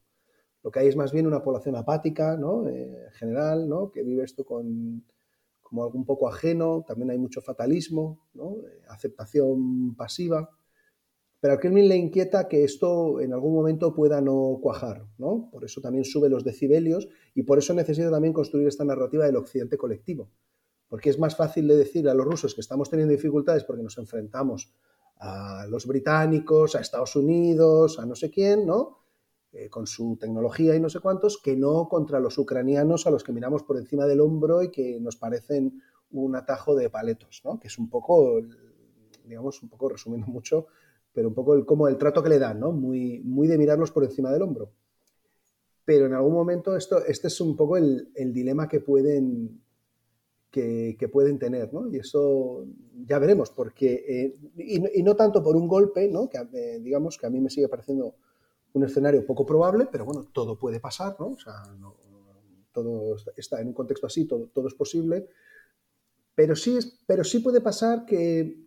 Speaker 2: Lo que hay es más bien una población apática, ¿no? Eh, en general, ¿no? que vive esto con, como algo un poco ajeno, también hay mucho fatalismo, ¿no? Eh, aceptación pasiva. Pero a Kremlin le inquieta que esto en algún momento pueda no cuajar, ¿no? Por eso también sube los decibelios y por eso necesita también construir esta narrativa del occidente colectivo. Porque es más fácil de decir a los rusos que estamos teniendo dificultades porque nos enfrentamos a los británicos, a Estados Unidos, a no sé quién, ¿no? Eh, con su tecnología y no sé cuántos, que no contra los ucranianos a los que miramos por encima del hombro y que nos parecen un atajo de paletos, ¿no? Que es un poco, digamos, un poco resumiendo mucho, pero un poco el, como el trato que le dan, ¿no? Muy, muy de mirarlos por encima del hombro. Pero en algún momento esto, este es un poco el, dilema que pueden, que, pueden tener, ¿no? Y eso ya veremos, porque, eh, y, no tanto por un golpe, ¿no? Que eh, digamos que a mí me sigue pareciendo un escenario poco probable, pero bueno, todo puede pasar, ¿no? O sea, todo está en un contexto así, todo, todo es posible, pero sí, es, pero sí puede pasar que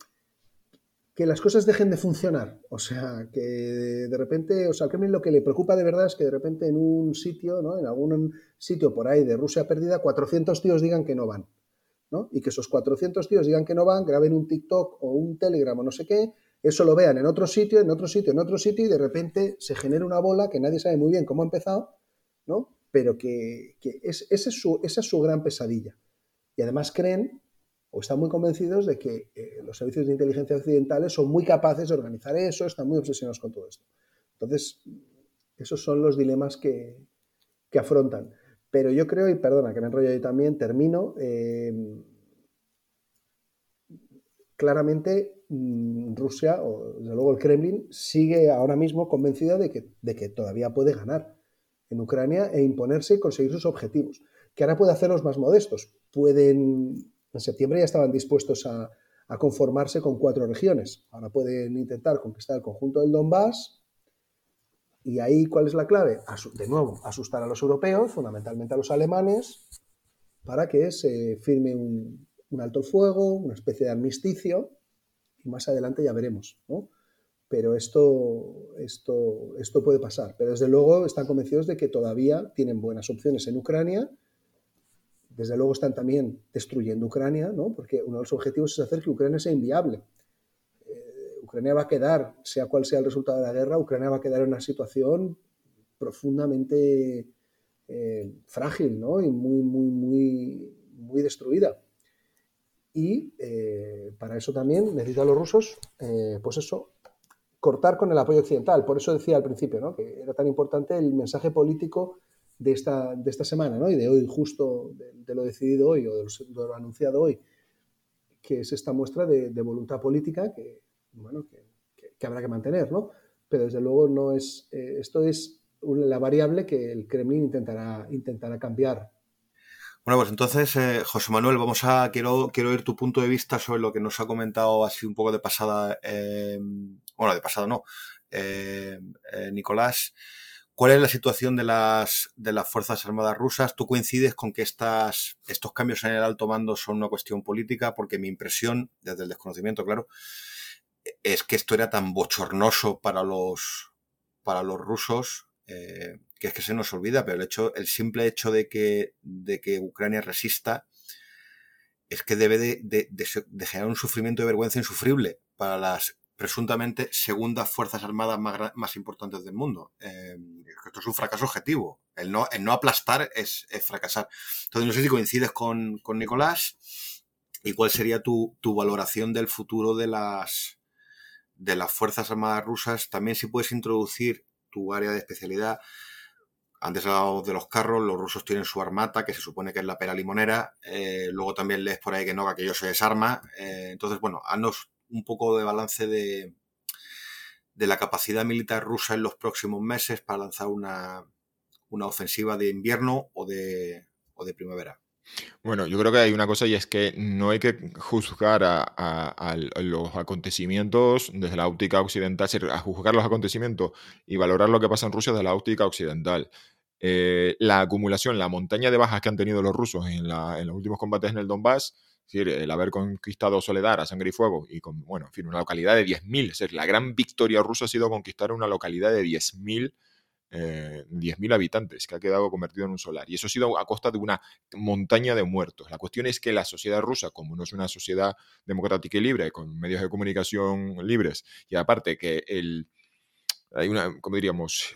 Speaker 2: que las cosas dejen de funcionar. O sea, que de repente, o sea, al lo que le preocupa de verdad es que de repente en un sitio, ¿no? En algún sitio por ahí de Rusia perdida, 400 tíos digan que no van, ¿no? Y que esos 400 tíos digan que no van, graben un TikTok o un Telegram o no sé qué, eso lo vean en otro sitio, en otro sitio, en otro sitio y de repente se genera una bola que nadie sabe muy bien cómo ha empezado, ¿no? Pero que, es, ese es su, esa es su gran pesadilla. Y además creen o están muy convencidos de que eh, los servicios de inteligencia occidentales son muy capaces de organizar eso, están muy obsesionados con todo esto. Entonces, esos son los dilemas que, afrontan. Pero yo creo, y perdona que me enrollo ahí también, termino. Eh, claramente mm, Rusia, o desde luego el Kremlin, sigue ahora mismo convencida de que, de que todavía puede ganar en Ucrania e imponerse y conseguir sus objetivos. Que ahora puede hacerlos más modestos. Pueden en septiembre ya estaban dispuestos a, conformarse con cuatro regiones. Ahora pueden intentar conquistar el conjunto del Donbass. Y ahí, ¿cuál es la clave? De nuevo, asustar a los europeos, fundamentalmente a los alemanes, para que se firme un, alto fuego, una especie de armisticio, y más adelante ya veremos, Pero esto, esto, esto puede pasar. Pero desde luego están convencidos de que todavía tienen buenas opciones en Ucrania desde luego están también destruyendo Ucrania, ¿no? porque uno de los objetivos es hacer que Ucrania sea inviable. Eh, Ucrania va a quedar, sea cual sea el resultado de la guerra, Ucrania va a quedar en una situación profundamente eh, frágil ¿no? y muy, muy, muy, muy destruida. Y eh, para eso también necesitan los rusos, pues eso, cortar con el apoyo occidental. Por eso decía al principio ¿no? que era tan importante el mensaje político de esta, de esta semana ¿no? y de hoy, justo de, lo decidido hoy o de lo, anunciado hoy, que es esta muestra de, voluntad política que, bueno, que, habrá que mantener, ¿no? Pero desde luego no es, eh, esto es la variable que el Kremlin intentará, intentará cambiar
Speaker 1: bueno, pues entonces, eh, José Manuel, vamos a quiero quiero oír tu punto de vista sobre lo que nos ha comentado así un poco de pasada, eh, bueno, de pasada no, Nicolás. ¿Cuál es la situación de las, de las Fuerzas Armadas rusas? ¿Tú coincides con que estas, estos cambios en el alto mando son una cuestión política? Porque mi impresión, desde el desconocimiento, claro, es que esto era tan bochornoso para los, para los rusos eh, que es que se nos olvida, pero el, hecho, el simple hecho de que, de que Ucrania resista es que debe de, generar un sufrimiento de vergüenza insufrible para las presuntamente segundas fuerzas armadas más, importantes del mundo. Eh, esto es un fracaso objetivo. El no, no aplastar es, fracasar. Entonces, no sé si coincides con, Nicolás y cuál sería tu, tu, valoración del futuro de las, de las Fuerzas Armadas rusas. También si puedes introducir tu área de especialidad. Antes hablado de los carros, los rusos tienen su armata, que se supone que es la pera limonera. Eh, luego también lees por ahí que no, que aquello se desarma. Eh, entonces, bueno, haznos un poco de balance de, de la capacidad militar rusa en los próximos meses para lanzar una, una ofensiva de invierno o de, o de primavera.
Speaker 3: Bueno, yo creo que hay una cosa y es que no hay que juzgar a, los acontecimientos desde la óptica occidental, a juzgar los acontecimientos y valorar lo que pasa en Rusia desde la óptica occidental. Eh, la acumulación, la montaña de bajas que han tenido los rusos en, los últimos combates en el Donbass, es decir, el haber conquistado Soledad a sangre y fuego y con, bueno, en fin, una localidad de 10.000, es decir, la gran victoria rusa ha sido conquistar una localidad de 10.000 eh, 10.000 habitantes, que ha quedado convertido en un solar. Y eso ha sido a costa de una montaña de muertos. La cuestión es que la sociedad rusa, como no es una sociedad democrática y libre, con medios de comunicación libres, y aparte que el, hay una, como diríamos,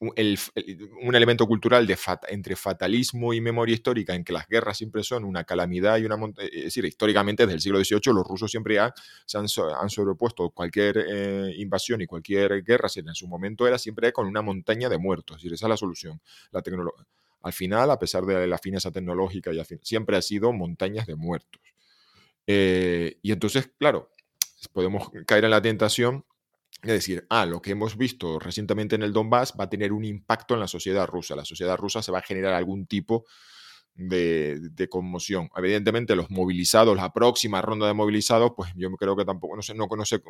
Speaker 3: un elemento cultural entre fatalismo y memoria histórica en que las guerras siempre son una calamidad y una montaña. Es decir, históricamente desde el siglo XVIII los rusos siempre se han, sobrepuesto cualquier eh, invasión y cualquier guerra, en su momento era siempre con una montaña de muertos. Es decir, esa es la solución. La al final, a pesar de la fineza tecnológica, y siempre ha sido montañas de muertos. Eh, y entonces, claro, podemos caer en la tentación es decir, ah, lo que hemos visto recientemente en el Donbass va a tener un impacto en la sociedad rusa. La sociedad rusa se va a generar algún tipo de, conmoción. Evidentemente, los movilizados, la próxima ronda de movilizados, pues yo creo que tampoco, no sé, no conoce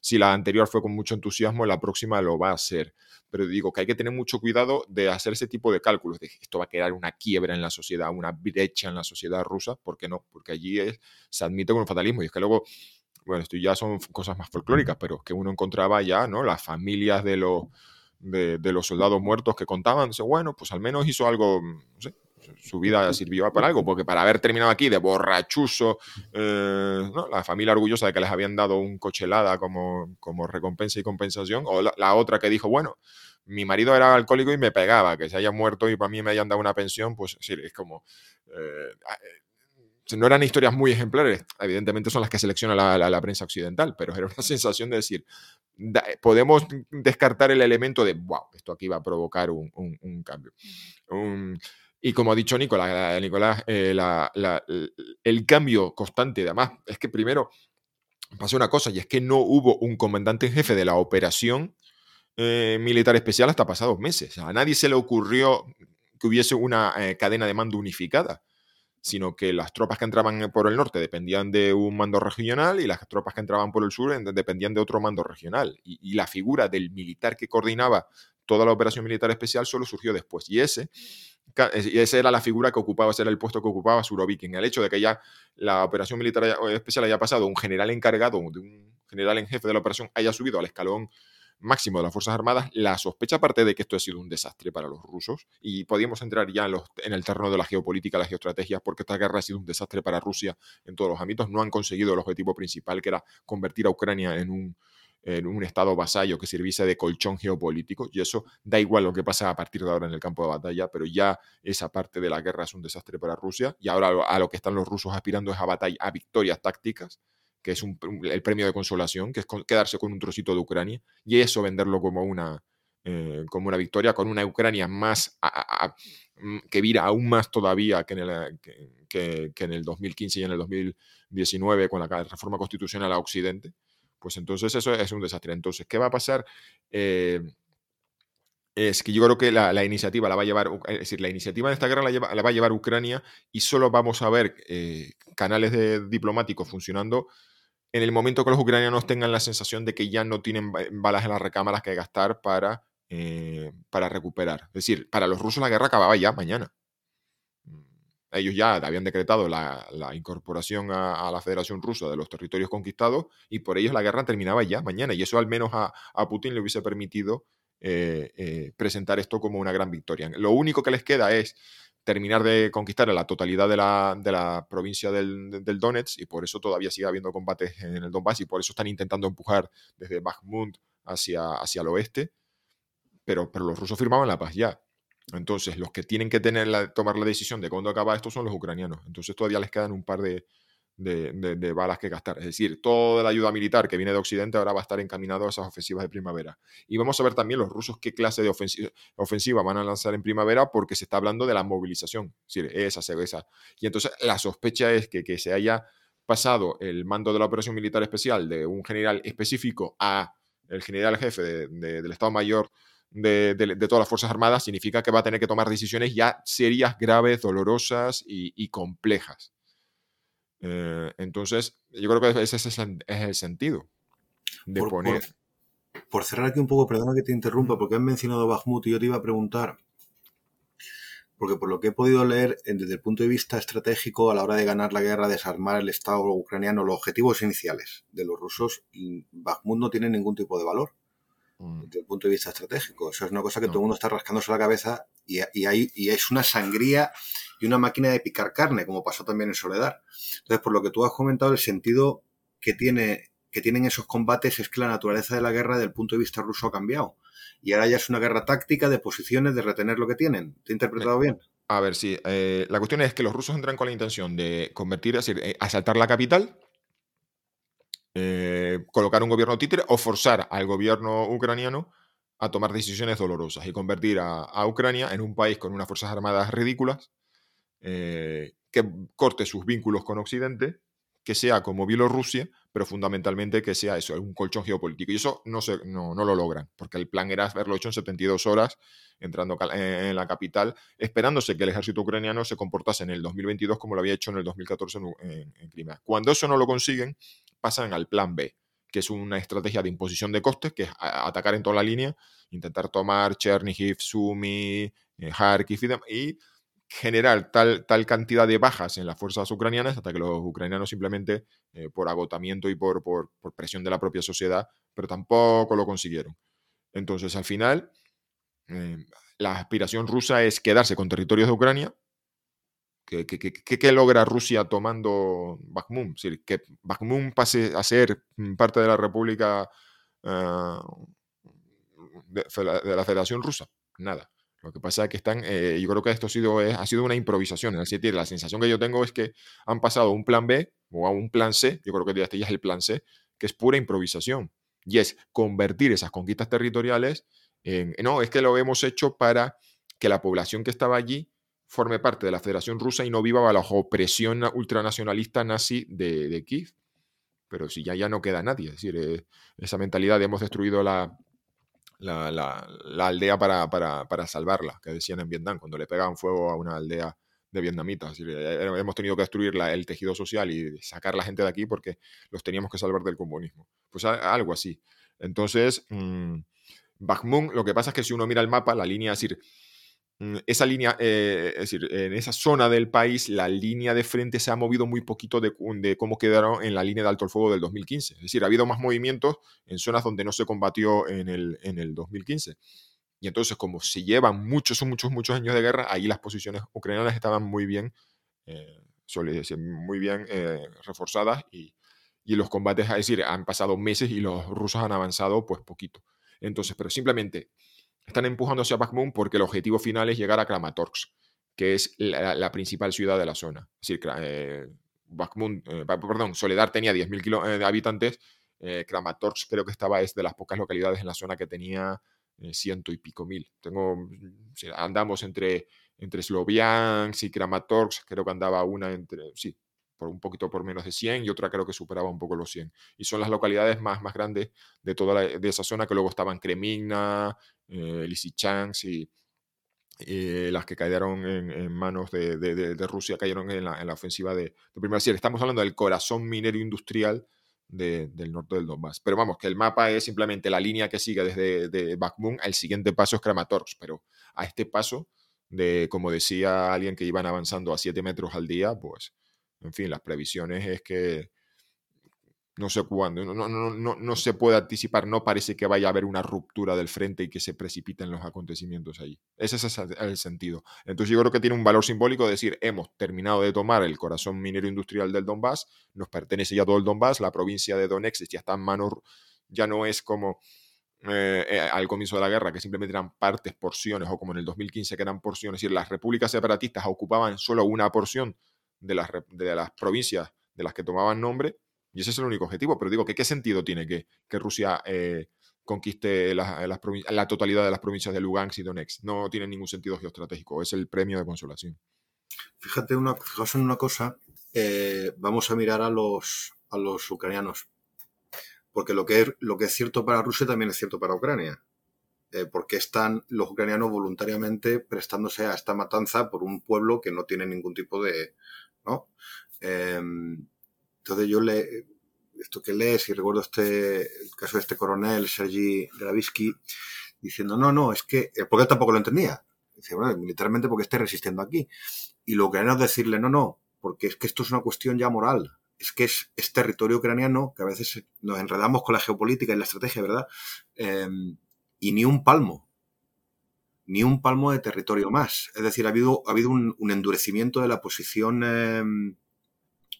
Speaker 3: si la anterior fue con mucho entusiasmo, la próxima lo va a hacer. Pero digo que hay que tener mucho cuidado de hacer ese tipo de cálculos, de esto va a crear una quiebra en la sociedad, una brecha en la sociedad rusa, ¿por qué no? Porque allí se admite con el fatalismo y es que luego bueno, esto ya son cosas más folclóricas, pero que uno encontraba ya, ¿no? Las familias de los, de, los soldados muertos que contaban, dice, bueno, pues al menos hizo algo, no sé, su vida sirvió para algo, porque para haber terminado aquí de borrachuzo, eh, ¿no? la familia orgullosa de que les habían dado un cochelada como, como recompensa y compensación, o la, otra que dijo, bueno, mi marido era alcohólico y me pegaba, que se haya muerto y para mí me hayan dado una pensión, pues sí, es como... Eh, no eran historias muy ejemplares, evidentemente son las que selecciona la, prensa occidental, pero era una sensación de decir, podemos descartar el elemento de, wow, esto aquí va a provocar un, cambio. y como ha dicho Nicolás, Nicolás eh, el cambio constante, además, es que primero pasó una cosa, y es que no hubo un comandante en jefe de la operación eh, militar especial hasta pasados meses. A nadie se le ocurrió que hubiese una eh, cadena de mando unificada sino que las tropas que entraban por el norte dependían de un mando regional y las tropas que entraban por el sur dependían de otro mando regional. Y, la figura del militar que coordinaba toda la operación militar especial solo surgió después. Y ese, y esa era la figura que ocupaba, ese era el puesto que ocupaba Surovikin. El hecho de que ya la operación militar especial haya pasado, un general encargado, de un general en jefe de la operación haya subido al escalón máximo de las Fuerzas Armadas, la sospecha aparte de que esto ha sido un desastre para los rusos, y podíamos entrar ya en el terreno de la geopolítica, la geoestrategia, porque esta guerra ha sido un desastre para Rusia en todos los ámbitos, no han conseguido el objetivo principal, que era convertir a Ucrania en un, en un estado vasallo que sirviese de colchón geopolítico, y eso da igual lo que pasa a partir de ahora en el campo de batalla, pero ya esa parte de la guerra es un desastre para Rusia, y ahora a lo que están los rusos aspirando es a, batalla, a victorias tácticas, que es el premio de consolación, que es quedarse con un trocito de Ucrania, y eso venderlo como una eh, como una victoria, con una Ucrania más mm, que vira aún más todavía que en, el, que, en el 2015 y en el 2019 con la reforma constitucional a Occidente, pues entonces eso es un desastre. Entonces, ¿qué va a pasar? Eh, es que yo creo que la, iniciativa la va a llevar, es decir, la iniciativa de esta guerra la, va a llevar Ucrania y solo vamos a ver eh, canales diplomáticos funcionando en el momento que los ucranianos tengan la sensación de que ya no tienen balas en las recámaras que gastar para, eh, para recuperar. Es decir, para los rusos la guerra acababa ya mañana. Ellos ya habían decretado la, incorporación a, la Federación Rusa de los territorios conquistados y por ellos la guerra terminaba ya mañana. Y eso al menos a, a Putin le hubiese permitido eh, eh, presentar esto como una gran victoria. Lo único que les queda es terminar de conquistar la totalidad de la, provincia del, Donetsk y por eso todavía sigue habiendo combates en el Donbass y por eso están intentando empujar desde Bakhmut hacia, hacia el oeste, pero, pero los rusos firmaban la paz ya. Entonces, los que tienen que tener tomar la decisión de cuándo acaba esto son los ucranianos. Entonces, todavía les quedan un par de, de, balas que gastar. Es decir, toda la ayuda militar que viene de Occidente ahora va a estar encaminado a esas ofensivas de primavera. Y vamos a ver también los rusos qué clase de ofensiva, van a lanzar en primavera porque se está hablando de la movilización. Es decir, esa, esa. Y entonces la sospecha es que, que se haya pasado el mando de la operación militar especial de un general específico a el general jefe del Estado Mayor de, todas las Fuerzas Armadas, significa que va a tener que tomar decisiones ya serias, graves, dolorosas y complejas. Eh, entonces, yo creo que ese es el, sentido de poner.
Speaker 1: Por, cerrar aquí un poco, perdona que te interrumpa, porque han mencionado Bakhmut y yo te iba a preguntar, porque por lo que he podido leer, desde el punto de vista estratégico, a la hora de ganar la guerra, desarmar el Estado ucraniano, los objetivos iniciales de los rusos, Bakhmut no tiene ningún tipo de valor mm. desde el punto de vista estratégico. Eso es una cosa que todo el mundo está rascándose la cabeza y, hay, y es una sangría y una máquina de picar carne, como pasó también en Soledad. Entonces, por lo que tú has comentado, el sentido que, tiene, que tienen esos combates es que la naturaleza de la guerra, desde el punto de vista ruso, ha cambiado. Y ahora ya es una guerra táctica de posiciones, de retener lo que tienen. ¿Te he interpretado bien?
Speaker 3: A ver, sí. Eh, la cuestión es que los rusos entran con la intención de convertir, es decir, eh, asaltar la capital, eh, colocar un gobierno títere o forzar al gobierno ucraniano a tomar decisiones dolorosas y convertir a Ucrania en un país con unas fuerzas armadas ridículas eh, que corte sus vínculos con Occidente, que sea como Bielorrusia, pero fundamentalmente que sea eso, un colchón geopolítico. Y eso no, se, no, lo logran, porque el plan era haberlo hecho en 72 horas, entrando en la capital, esperándose que el ejército ucraniano se comportase en el 2022 como lo había hecho en el 2014 en, en Crimea. Cuando eso no lo consiguen, pasan al plan B, que es una estrategia de imposición de costes, que es atacar en toda la línea, intentar tomar Chernihiv, Sumy, eh, Kharkiv y generar tal, tal cantidad de bajas en las fuerzas ucranianas hasta que los ucranianos simplemente, eh, por agotamiento y por, por, presión de la propia sociedad, pero tampoco lo consiguieron. Entonces, al final, eh, la aspiración rusa es quedarse con territorios de Ucrania. ¿Qué, logra Rusia tomando Bakhmut? que Bakhmut pase a ser parte de la República ah, de la Federación Rusa. Nada. Lo que pasa es que están, eh, yo creo que esto ha sido, una improvisación. En el sentido, la sensación que yo tengo es que han pasado un plan B o a un plan C, yo creo que este ya es el plan C, que es pura improvisación. Y es convertir esas conquistas territoriales en, no, es que lo hemos hecho para que la población que estaba allí forme parte de la Federación Rusa y no viva bajo opresión ultranacionalista nazi de, de Kiev. Pero si ya, ya no queda nadie, es decir, eh, esa mentalidad de hemos destruido la, la, aldea para, salvarla, que decían en Vietnam, cuando le pegaban fuego a una aldea de vietnamitas. Eh, hemos tenido que destruir el tejido social y sacar la gente de aquí porque los teníamos que salvar del comunismo. Pues algo así. Entonces, mmm, lo que pasa es que si uno mira el mapa, la línea, es decir, esa línea, eh, es decir, en esa zona del país, la línea de frente se ha movido muy poquito de, cómo quedaron en la línea de alto el fuego del 2015. Es decir, ha habido más movimientos en zonas donde no se combatió en el, en el 2015. Y entonces, como se llevan muchos, muchos, muchos años de guerra, ahí las posiciones ucranianas estaban muy bien, eh, muy bien eh, reforzadas y, y los combates, es decir, han pasado meses y los rusos han avanzado pues poquito. Entonces, pero simplemente están empujando hacia Bakhmut porque el objetivo final es llegar a Kramatorsk, que es la, principal ciudad de la zona. Es decir, eh, eh, perdón, Soledad tenía 10.000 eh, habitantes, Kramatorsk creo que estaba, es de las pocas localidades en la zona que tenía eh, ciento y pico mil. Tengo, andamos entre, entre Sloviansk y Kramatorsk, creo que andaba una entre, sí, por un poquito por menos de 100 y otra creo que superaba un poco los 100. Y son las localidades más, más grandes de toda de esa zona, que luego estaban Kremigna, eh, y eh, las que cayeron en, manos de, Rusia, cayeron en la, en la ofensiva de, Primera Estamos hablando del corazón minero industrial del norte del Donbass. Pero vamos, que el mapa es simplemente la línea que sigue desde de Bakhmut, el siguiente paso es Kramatorsk, pero a este paso de, como decía alguien que iban avanzando a 7 metros al día, pues, en fin, las previsiones es que no sé cuándo, no, no, no, no, se puede anticipar, no parece que vaya a haber una ruptura del frente y que se precipiten los acontecimientos allí. Ese es el sentido. Entonces yo creo que tiene un valor simbólico decir, hemos terminado de tomar el corazón minero industrial del Donbass, nos pertenece ya todo el Donbass, la provincia de Donetsk ya está en manos, ya no es como eh, eh, al comienzo de la guerra, que simplemente eran partes, porciones, o como en el 2015 que eran porciones, es decir, las repúblicas separatistas ocupaban solo una porción de las, de las provincias de las que tomaban nombre, y ese es el único objetivo. Pero digo, ¿qué sentido tiene que, que Rusia eh, conquiste la, la, totalidad de las provincias de Lugansk y Donetsk? No tiene ningún sentido geoestratégico. Es el premio de consolación.
Speaker 1: Fíjate una, fijaos en una cosa. Eh, vamos a mirar a los, a los ucranianos. Porque lo que, es, lo que es cierto para Rusia también es cierto para Ucrania. Eh, porque están los ucranianos voluntariamente prestándose a esta matanza por un pueblo que no tiene ningún tipo de. ¿No? Entonces yo le, esto que lees y recuerdo este, el caso de este coronel, Sergi Gravisky, diciendo, no, no, es que, eh, porque él tampoco lo entendía. Dice, bueno, militarmente porque esté resistiendo aquí. Y lo que era es decirle, no, no, porque es que esto es una cuestión ya moral. Es que es, territorio ucraniano, que a veces nos enredamos con la geopolítica y la estrategia, ¿verdad? Em, y ni un palmo, ni un palmo de territorio más. Es decir, ha habido, ha habido un, endurecimiento de la posición em,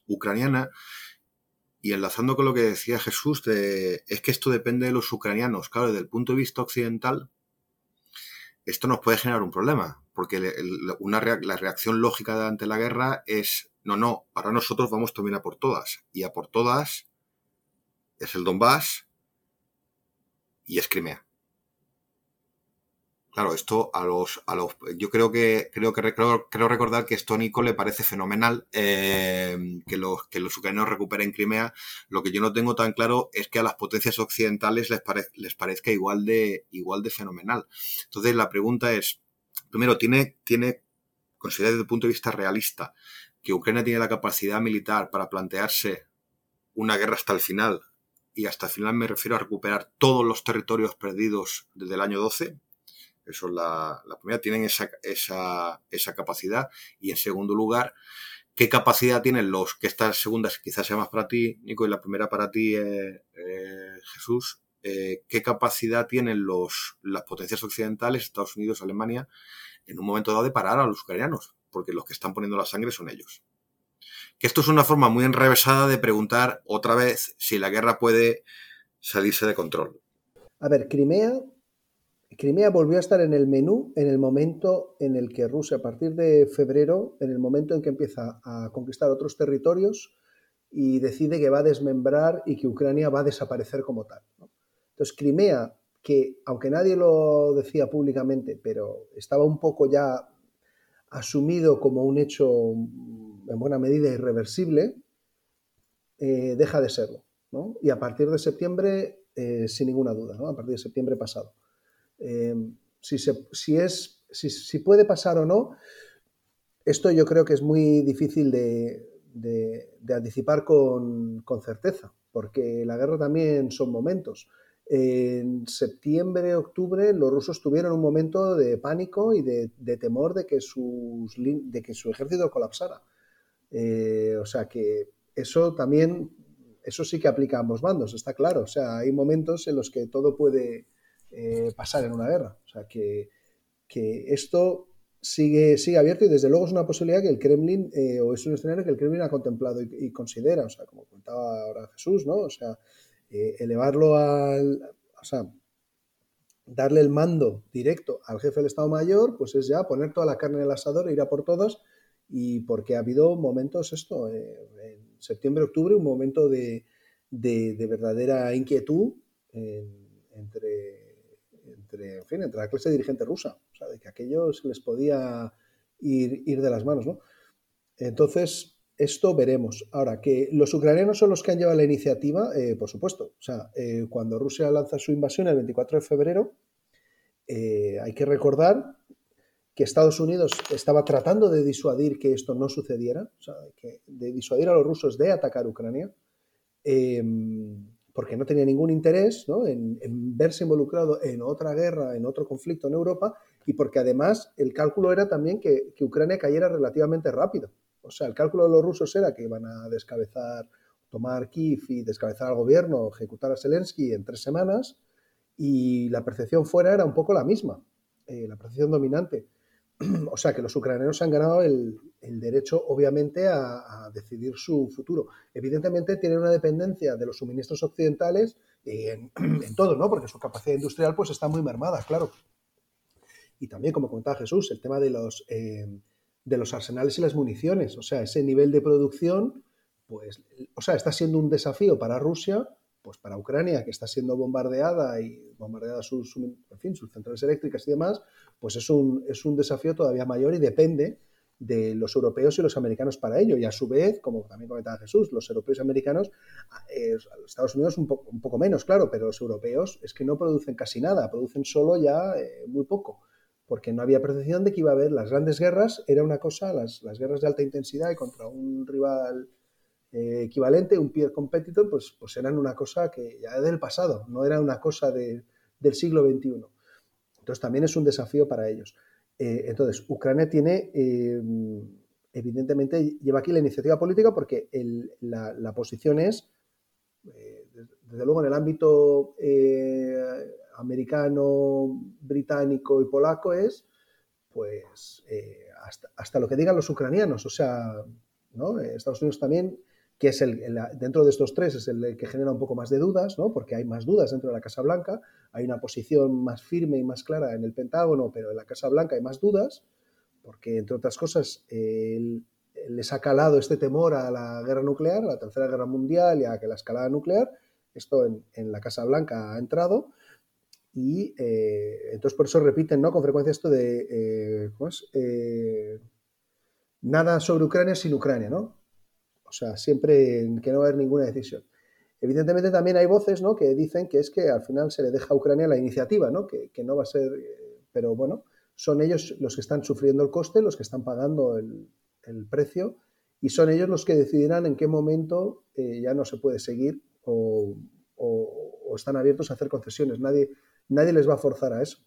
Speaker 1: ucraniana. Y enlazando con lo que decía Jesús, de, es que esto depende de los ucranianos. Claro, desde el punto de vista occidental, esto nos puede generar un problema, porque una, la reacción lógica ante la guerra es, no, no, ahora nosotros vamos también a por todas. Y a por todas es el Donbass y es Crimea. Claro, esto a los, a los, yo creo que, creo que creo, recordar que esto Nico le parece fenomenal eh, que los que los ucranianos recuperen Crimea. Lo que yo no tengo tan claro es que a las potencias occidentales les, les parezca igual de igual de fenomenal. Entonces la pregunta es, primero, tiene tiene considera desde el punto de vista realista que Ucrania tiene la capacidad militar para plantearse una guerra hasta el final y hasta el final me refiero a recuperar todos los territorios perdidos desde el año 12 eso es la, primera. Tienen esa, esa, esa, capacidad. Y en segundo lugar, ¿qué capacidad tienen los, que estas segundas quizás sea más para ti, Nico, y la primera para ti, Jesús? Eh, ¿Qué capacidad tienen los, las potencias occidentales, Estados Unidos, Alemania, en un momento dado de parar a los ucranianos? Porque los que están poniendo la sangre son ellos. Que esto es una forma muy enrevesada de preguntar otra vez si la guerra puede salirse de control.
Speaker 2: A ver, Crimea Crimea volvió a estar en el menú en el momento en el que Rusia, a partir de febrero, en el momento en que empieza a conquistar otros territorios y decide que va a desmembrar y que Ucrania va a desaparecer como tal. Entonces, Crimea, que aunque nadie lo decía públicamente, pero estaba un poco ya asumido como un hecho en buena medida irreversible, eh, deja de serlo. Y a partir de septiembre, eh, sin ninguna duda, a partir de septiembre pasado. Em, si, si, es, si, puede pasar o no, esto yo creo que es muy difícil de, anticipar con, certeza, porque la guerra también son momentos. En septiembre, octubre, los rusos tuvieron un momento de pánico y de, temor de que, sus, de que su ejército colapsara. Eh, o sea que eso también, eso sí que aplica a ambos bandos, está claro. O sea, hay momentos en los que todo puede, eh, pasar en una guerra. O sea, que, esto sigue, sigue abierto y desde luego es una posibilidad que el Kremlin, eh, o es un escenario que el Kremlin ha contemplado y, considera, o sea, como contaba ahora Jesús, ¿no? O sea, eh, elevarlo al, o sea, darle el mando directo al jefe del Estado Mayor, pues es ya poner toda la carne en el asador e ir a por todas y porque ha habido momentos, esto, en septiembre, octubre, un momento de, verdadera inquietud entre entre, en fin, entre la clase dirigente rusa, o sea, de que aquello se les podía ir, ir de las manos, ¿no? Entonces, esto veremos. Ahora, que los ucranianos son los que han llevado la iniciativa, eh, por supuesto. O sea, eh, cuando Rusia lanza su invasión el 24 de febrero, eh, hay que recordar que Estados Unidos estaba tratando de disuadir que esto no sucediera, o sea, de disuadir a los rusos de atacar Ucrania, em, porque no tenía ningún interés en, verse involucrado en otra guerra, en otro conflicto en Europa, y porque además el cálculo era también que, que Ucrania cayera relativamente rápido. O sea, el cálculo de los rusos era que iban a descabezar, tomar Kiev y descabezar al gobierno, ejecutar a Zelensky en tres semanas, y la percepción fuera era un poco la misma, eh, la percepción dominante. o sea que los ucranianos han ganado el, derecho, obviamente, a, decidir su futuro. Evidentemente tienen una dependencia de los suministros occidentales en, todo, ¿no? Porque su capacidad industrial pues está muy mermada, claro. Y también, como comentaba Jesús, el tema de los, eh, de los arsenales y las municiones. O sea, ese nivel de producción, pues, o sea, está siendo un desafío para Rusia pues para Ucrania, que está siendo bombardeada y bombardeada sus, en fin, sus centrales eléctricas y demás, pues es un, es un desafío todavía mayor y depende de los europeos y los americanos para ello. Y a su vez, como también comentaba Jesús, los europeos y americanos, eh, Estados Unidos un, poco menos, claro, pero los europeos es que no producen casi nada, producen solo ya eh, muy poco, porque no había percepción de que iba a haber las grandes guerras, era una cosa, las, las guerras de alta intensidad y contra un rival eh, equivalente, un peer competitor, pues, pues eran una cosa que ya del pasado, no era una cosa del siglo XXI. Entonces también es un desafío para ellos. Eh, entonces, Ucrania tiene, eh, evidentemente, lleva aquí la iniciativa política porque la, posición es, desde luego en el ámbito americano, británico y polaco, es pues hasta, hasta, lo que digan los ucranianos. O sea, ¿no? Estados Unidos también que es el, dentro de estos tres es el que genera un poco más de dudas, ¿no? porque hay más dudas dentro de la Casa Blanca, hay una posición más firme y más clara en el Pentágono, pero en la Casa Blanca hay más dudas, porque entre otras cosas les ha calado este temor a la guerra nuclear, a la Tercera Guerra Mundial y a que la escalada nuclear, esto en, la Casa Blanca ha entrado, y eh, entonces por eso repiten ¿no? con frecuencia esto de, eh. Eh, nada sobre Ucrania sin Ucrania, ¿no? O sea, siempre que no va a haber ninguna decisión. Evidentemente también hay voces ¿no? que dicen que es que al final se le deja a Ucrania la iniciativa, ¿no? que, no va a ser, eh, pero bueno, son ellos los que están sufriendo el coste, los que están pagando el, precio y son ellos los que decidirán en qué momento eh, ya no se puede seguir o, están abiertos a hacer concesiones. Nadie, nadie les va a forzar a eso.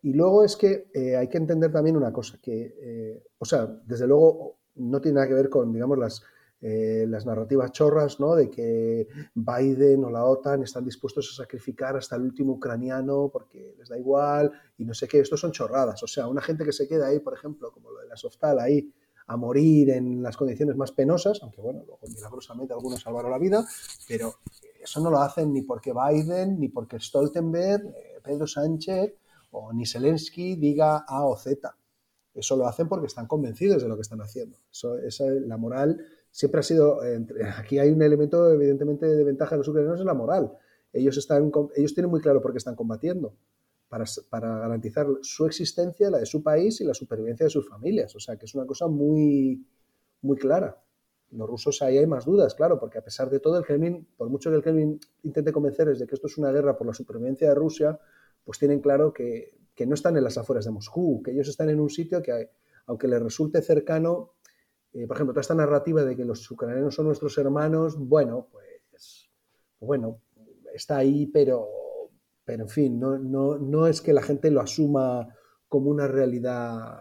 Speaker 2: Y luego es que eh, hay que entender también una cosa, que, o sea, desde luego no tiene nada que ver con, digamos, las, eh, las narrativas chorras, ¿no? De que Biden o la OTAN están dispuestos a sacrificar hasta el último ucraniano porque les da igual y no sé qué. Esto son chorradas. O sea, una gente que se queda ahí, por ejemplo, como lo de la Softal, ahí a morir en las condiciones más penosas, aunque bueno, luego milagrosamente algunos salvaron la vida, pero eso no lo hacen ni porque Biden, ni porque Stoltenberg, eh, Pedro Sánchez o ni Zelensky diga A o Z. Eso lo hacen porque están convencidos de lo que están haciendo. Eso, la moral siempre ha sido, aquí hay un elemento evidentemente de ventaja de los ucranianos, es la moral. Ellos, están, ellos tienen muy claro por qué están combatiendo, para, para, garantizar su existencia, la de su país y la supervivencia de sus familias. O sea, que es una cosa muy, muy clara. Los rusos ahí hay más dudas, claro, porque a pesar de todo, el Kremlin, por mucho que el Kremlin intente convencerles de que esto es una guerra por la supervivencia de Rusia, pues tienen claro que que no están en las afueras de Moscú, que ellos están en un sitio que, aunque les resulte cercano, eh, por ejemplo, toda esta narrativa de que los ucranianos son nuestros hermanos, bueno, pues, bueno, está ahí, pero, pero en fin, no, no, es que la gente lo asuma como una realidad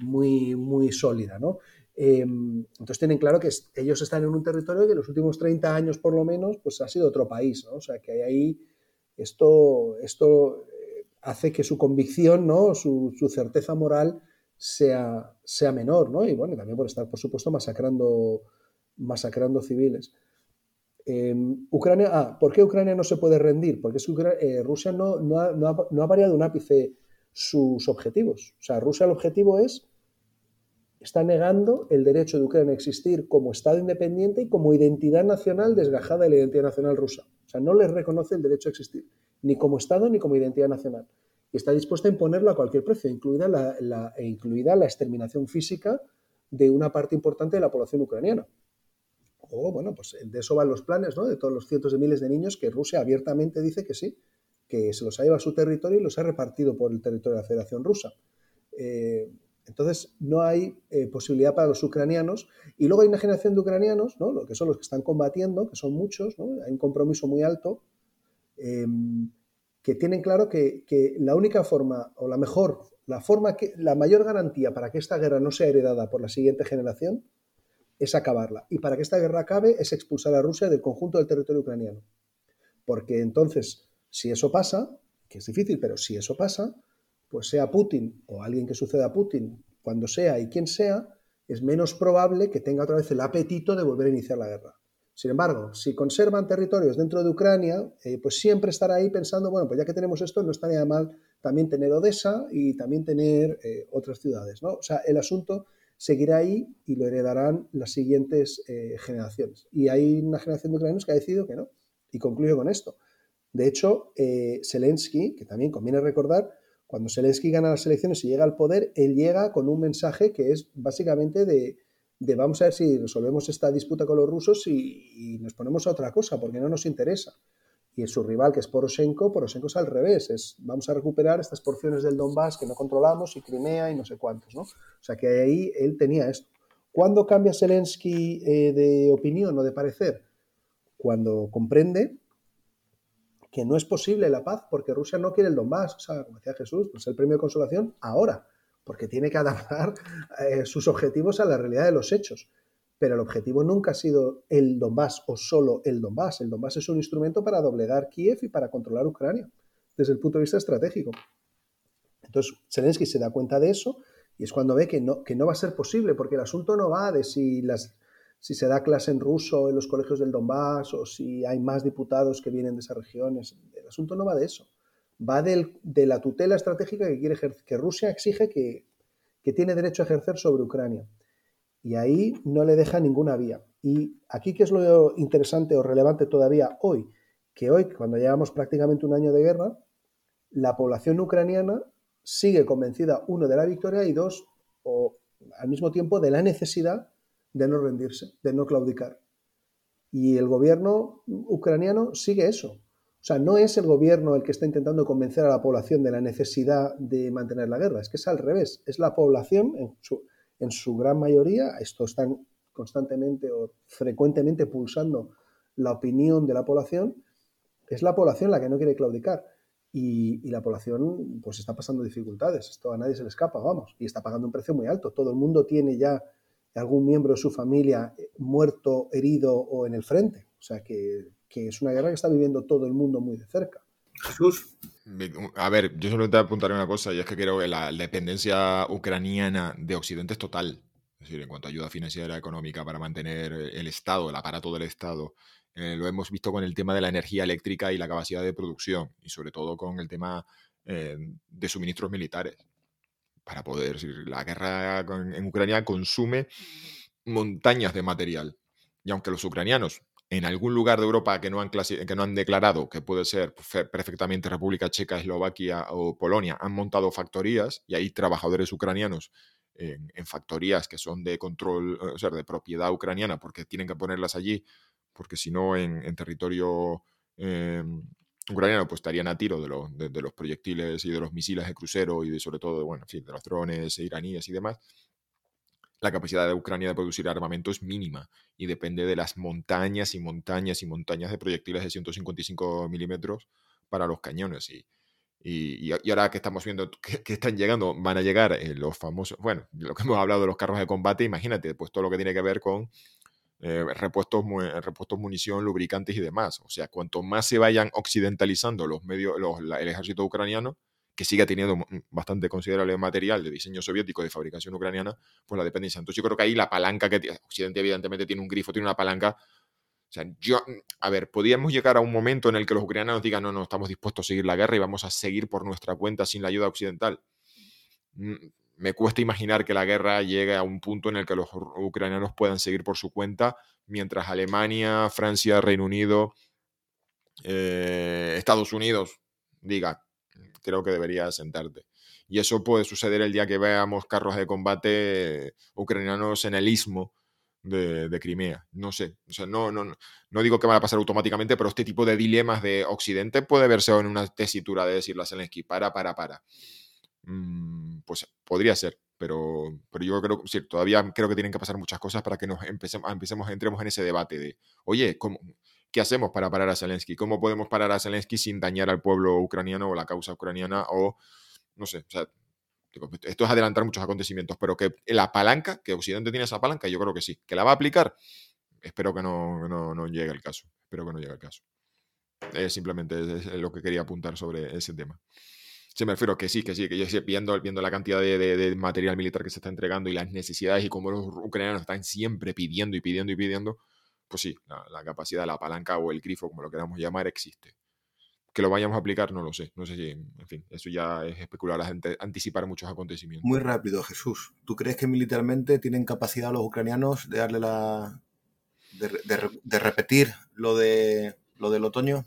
Speaker 2: muy, muy sólida, ¿no? Em, entonces tienen claro que ellos están en un territorio que en los últimos 30 años por lo menos pues ha sido otro país, ¿no? O sea que hay ahí esto, esto hace que su convicción, ¿no? su, certeza moral sea, sea menor, ¿no? Y bueno, también por estar, por supuesto, masacrando, masacrando civiles. Em, Ucrania, ah, ¿por qué Ucrania no se puede rendir? Porque es eh, Rusia no, no, ha, no, ha, variado un ápice sus objetivos. O sea, Rusia el objetivo es, está negando el derecho de Ucrania a existir como Estado independiente y como identidad nacional desgajada de la identidad nacional rusa. O sea, no les reconoce el derecho a existir, ni como Estado ni como identidad nacional. Y está dispuesta a imponerlo a cualquier precio, incluida la, e incluida la exterminación física de una parte importante de la población ucraniana. O, bueno, pues de eso van los planes, ¿no? De todos los cientos de miles de niños que Rusia abiertamente dice que sí, que se los ha llevado a su territorio y los ha repartido por el territorio de la Federación Rusa. Eh, entonces, no hay eh, posibilidad para los ucranianos. Y luego hay una generación de ucranianos, ¿no? Lo que son los que están combatiendo, que son muchos, ¿no? hay un compromiso muy alto, em, que tienen claro que, que, la única forma, o la mejor, la forma que, la mayor garantía para que esta guerra no sea heredada por la siguiente generación es acabarla. Y para que esta guerra acabe es expulsar a Rusia del conjunto del territorio ucraniano. Porque entonces, si eso pasa, que es difícil, pero si eso pasa, pues sea Putin o alguien que suceda a Putin, cuando sea y quien sea, es menos probable que tenga otra vez el apetito de volver a iniciar la guerra. Sin embargo, si conservan territorios dentro de Ucrania, eh, pues siempre estará ahí pensando, bueno, pues ya que tenemos esto, no estaría mal también tener Odessa y también tener eh, otras ciudades, ¿no? O sea, el asunto seguirá ahí y lo heredarán las siguientes eh, generaciones. Y hay una generación de ucranianos que ha decidido que no. Y concluyo con esto. De hecho, Zelensky, que también conviene recordar, cuando Zelensky gana las elecciones y llega al poder, él llega con un mensaje que es básicamente de, vamos a ver si resolvemos esta disputa con los rusos y, nos ponemos a otra cosa, porque no nos interesa. Y su rival, que es Poroshenko, Poroshenko es al revés, es vamos a recuperar estas porciones del Donbass que no controlamos y Crimea y no sé cuántos, ¿no? O sea que ahí él tenía esto. ¿Cuándo cambia Zelensky eh, de opinión o de parecer? Cuando comprende que no es posible la paz porque Rusia no quiere el Donbass. O sea, como decía Jesús, pues el premio de consolación ahora, porque tiene que adaptar eh, sus objetivos a la realidad de los hechos. Pero el objetivo nunca ha sido el Donbass o solo el Donbass. El Donbass es un instrumento para doblegar Kiev y para controlar Ucrania desde el punto de vista estratégico. Entonces, Zelensky se da cuenta de eso y es cuando ve que no, que no va a ser posible, porque el asunto no va de si las si se da clase en ruso en los colegios del Donbass o si hay más diputados que vienen de esas regiones. El asunto no va de eso. Va de la tutela estratégica que, quiere que Rusia exige que, tiene derecho a ejercer sobre Ucrania. Y ahí no le deja ninguna vía. Y aquí, ¿qué es lo interesante o relevante todavía hoy? Que hoy, cuando llevamos prácticamente un año de guerra, la población ucraniana sigue convencida, uno, de la victoria y dos, o al mismo tiempo, de la necesidad de no rendirse, de no claudicar. Y el gobierno ucraniano sigue eso. O sea, no es el gobierno el que está intentando convencer a la población de la necesidad de mantener la guerra, es que es al revés, es la población en su, gran mayoría, esto están constantemente o frecuentemente pulsando la opinión de la población, es la población la que no quiere claudicar. Y, y, la población pues está pasando dificultades, esto a nadie se le escapa, vamos, y está pagando un precio muy alto. Todo el mundo tiene ya algún miembro de su familia eh, muerto, herido o en el frente. O sea que, es una guerra que está viviendo todo el mundo muy de cerca.
Speaker 1: Jesús.
Speaker 3: A ver, yo solo te apuntaré una cosa, y es que creo que la dependencia ucraniana de Occidente es total. Es decir, en cuanto a ayuda financiera económica para mantener el Estado, el aparato del Estado, eh, lo hemos visto con el tema de la energía eléctrica y la capacidad de producción, y sobre todo con el tema eh, de suministros militares para poder. La guerra en Ucrania consume montañas de material. Y aunque los ucranianos en algún lugar de Europa que no han, que no han declarado, que puede ser perfectamente República Checa, Eslovaquia o Polonia, han montado factorías y hay trabajadores ucranianos en, factorías que son de control, o sea, de propiedad ucraniana, porque tienen que ponerlas allí, porque si no en, territorio em, ucraniano pues estarían a tiro de, de, los proyectiles y de los misiles de crucero y de, sobre todo bueno, de los drones iraníes y demás, la capacidad de Ucrania de producir armamento es mínima y depende de las montañas y montañas y montañas de proyectiles de 155 milímetros para los cañones. Y, y, ahora que estamos viendo que, están llegando, van a llegar eh, los famosos, bueno, lo que hemos hablado de los carros de combate, imagínate, pues todo lo que tiene que ver con eh, repuestos, repuestos, munición, lubricantes y demás. O sea, cuanto más se vayan occidentalizando los medios, el ejército ucraniano, que siga teniendo bastante considerable material de diseño soviético de fabricación ucraniana, pues la dependencia. Entonces yo creo que ahí la palanca que Occidente evidentemente tiene un grifo, tiene una palanca. O sea, yo, a ver, podríamos llegar a un momento en el que los ucranianos digan, no, no, estamos dispuestos a seguir la guerra y vamos a seguir por nuestra cuenta sin la ayuda occidental. Mm, me cuesta imaginar que la guerra llegue a un punto en el que los ucranianos puedan seguir por su cuenta, mientras Alemania, Francia, Reino Unido eh, Estados Unidos diga, creo que deberías sentarte. Y eso puede suceder el día que veamos carros de combate ucranianos en el istmo de, Crimea. No sé. O sea, no, no, no digo que vaya a pasar automáticamente, pero este tipo de dilemas de Occidente puede verse en una tesitura de decirle a Zelensky, para, para, para. Mm, pues podría ser, pero, pero yo creo que todavía creo que tienen que pasar muchas cosas para que nos empecemos, empecemos, entremos en ese debate de, oye, ¿cómo, ¿qué hacemos para parar a Zelensky? ¿Cómo podemos parar a Zelensky sin dañar al pueblo ucraniano o la causa ucraniana? O, no sé, o sea, esto es adelantar muchos acontecimientos, pero que la palanca, que Occidente tiene esa palanca, yo creo que sí. ¿Que la va a aplicar? Espero que no, no, llegue el caso. Espero que no llegue el caso. simplemente es, lo que quería apuntar sobre ese tema. Se me refiero que sí, que sí, que yo viendo, viendo la cantidad de, material militar que se está entregando y las necesidades y cómo los ucranianos están siempre pidiendo y pidiendo y pidiendo, pues sí, la, capacidad, la palanca o el grifo, como lo queramos llamar, existe. Que lo vayamos a aplicar, no lo sé. No sé si, en fin, eso ya es especular, anticipar muchos acontecimientos.
Speaker 1: Muy rápido, Jesús. ¿Tú crees que militarmente tienen capacidad los ucranianos de darle la. de, repetir lo, de, lo del otoño?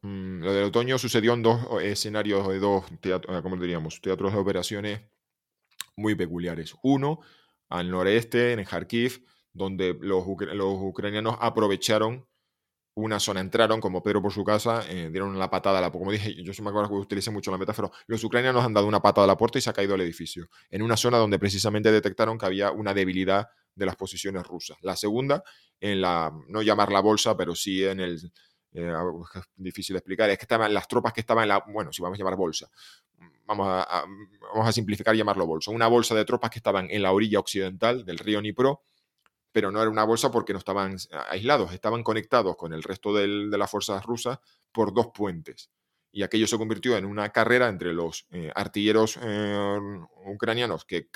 Speaker 3: Mm, lo del otoño sucedió en dos escenarios de dos teatros, ¿cómo diríamos? Teatros de operaciones muy peculiares. Uno, al noreste, en Kharkiv, donde los, ucranianos aprovecharon una zona, entraron como Pedro por su casa, eh, dieron la patada a la Como dije, yo me acuerdo que utilicé mucho la metáfora, los ucranianos han dado una patada a la puerta y se ha caído el edificio, en una zona donde precisamente detectaron que había una debilidad de las posiciones rusas. La segunda, en la, no llamar la bolsa, pero sí en el, eh, es difícil de explicar, es que estaban las tropas que estaban en la, bueno, si vamos a llamar bolsa, vamos a, vamos a simplificar y llamarlo bolsa, una bolsa de tropas que estaban en la orilla occidental del río Dnipro, pero no era una bolsa porque no estaban aislados, estaban conectados con el resto de las fuerzas rusas por dos puentes. Y aquello se convirtió en una carrera entre los eh, artilleros eh, ucranianos que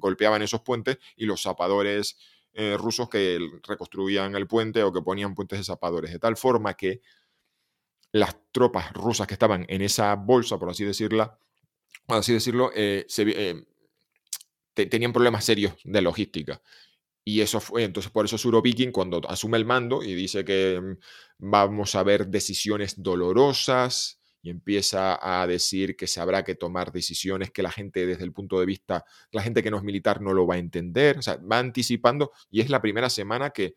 Speaker 3: golpeaban esos puentes y los zapadores eh, rusos que reconstruían el puente o que ponían puentes de zapadores, de tal forma que las tropas rusas que estaban en esa bolsa, por así decirla, por así decirlo, tenían problemas serios de logística. Y eso fue, entonces por eso Surovikin cuando asume el mando y dice que mm, vamos a ver decisiones dolorosas y empieza a decir que se habrá que tomar decisiones que la gente desde el punto de vista, la gente que no es militar no lo va a entender, o sea, va anticipando y es la primera semana que,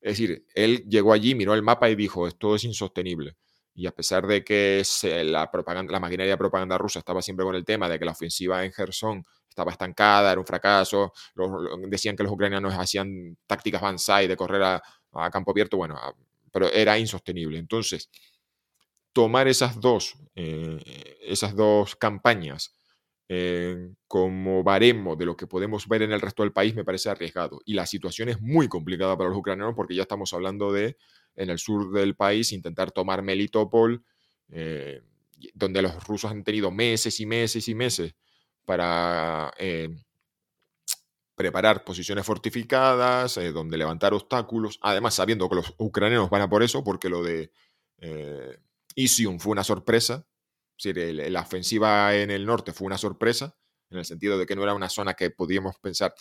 Speaker 3: es decir, él llegó allí, miró el mapa y dijo, esto es insostenible. Y a pesar de que la, propaganda, la maquinaria de propaganda rusa estaba siempre con el tema de que la ofensiva en Gerson estaba estancada, era un fracaso, decían que los ucranianos hacían tácticas Banzai de correr a, campo abierto, bueno, pero era insostenible. Entonces, tomar esas dos, eh, esas dos campañas eh, como baremo de lo que podemos ver en el resto del país me parece arriesgado. Y la situación es muy complicada para los ucranianos porque ya estamos hablando de, en el sur del país, intentar tomar Melitopol, eh, donde los rusos han tenido meses y meses y meses para eh, preparar posiciones fortificadas, eh, donde levantar obstáculos, además sabiendo que los ucranianos van a por eso, porque lo de eh, Isium fue una sorpresa, la ofensiva en el norte fue una sorpresa, en el sentido de que no era una zona que podíamos pensar.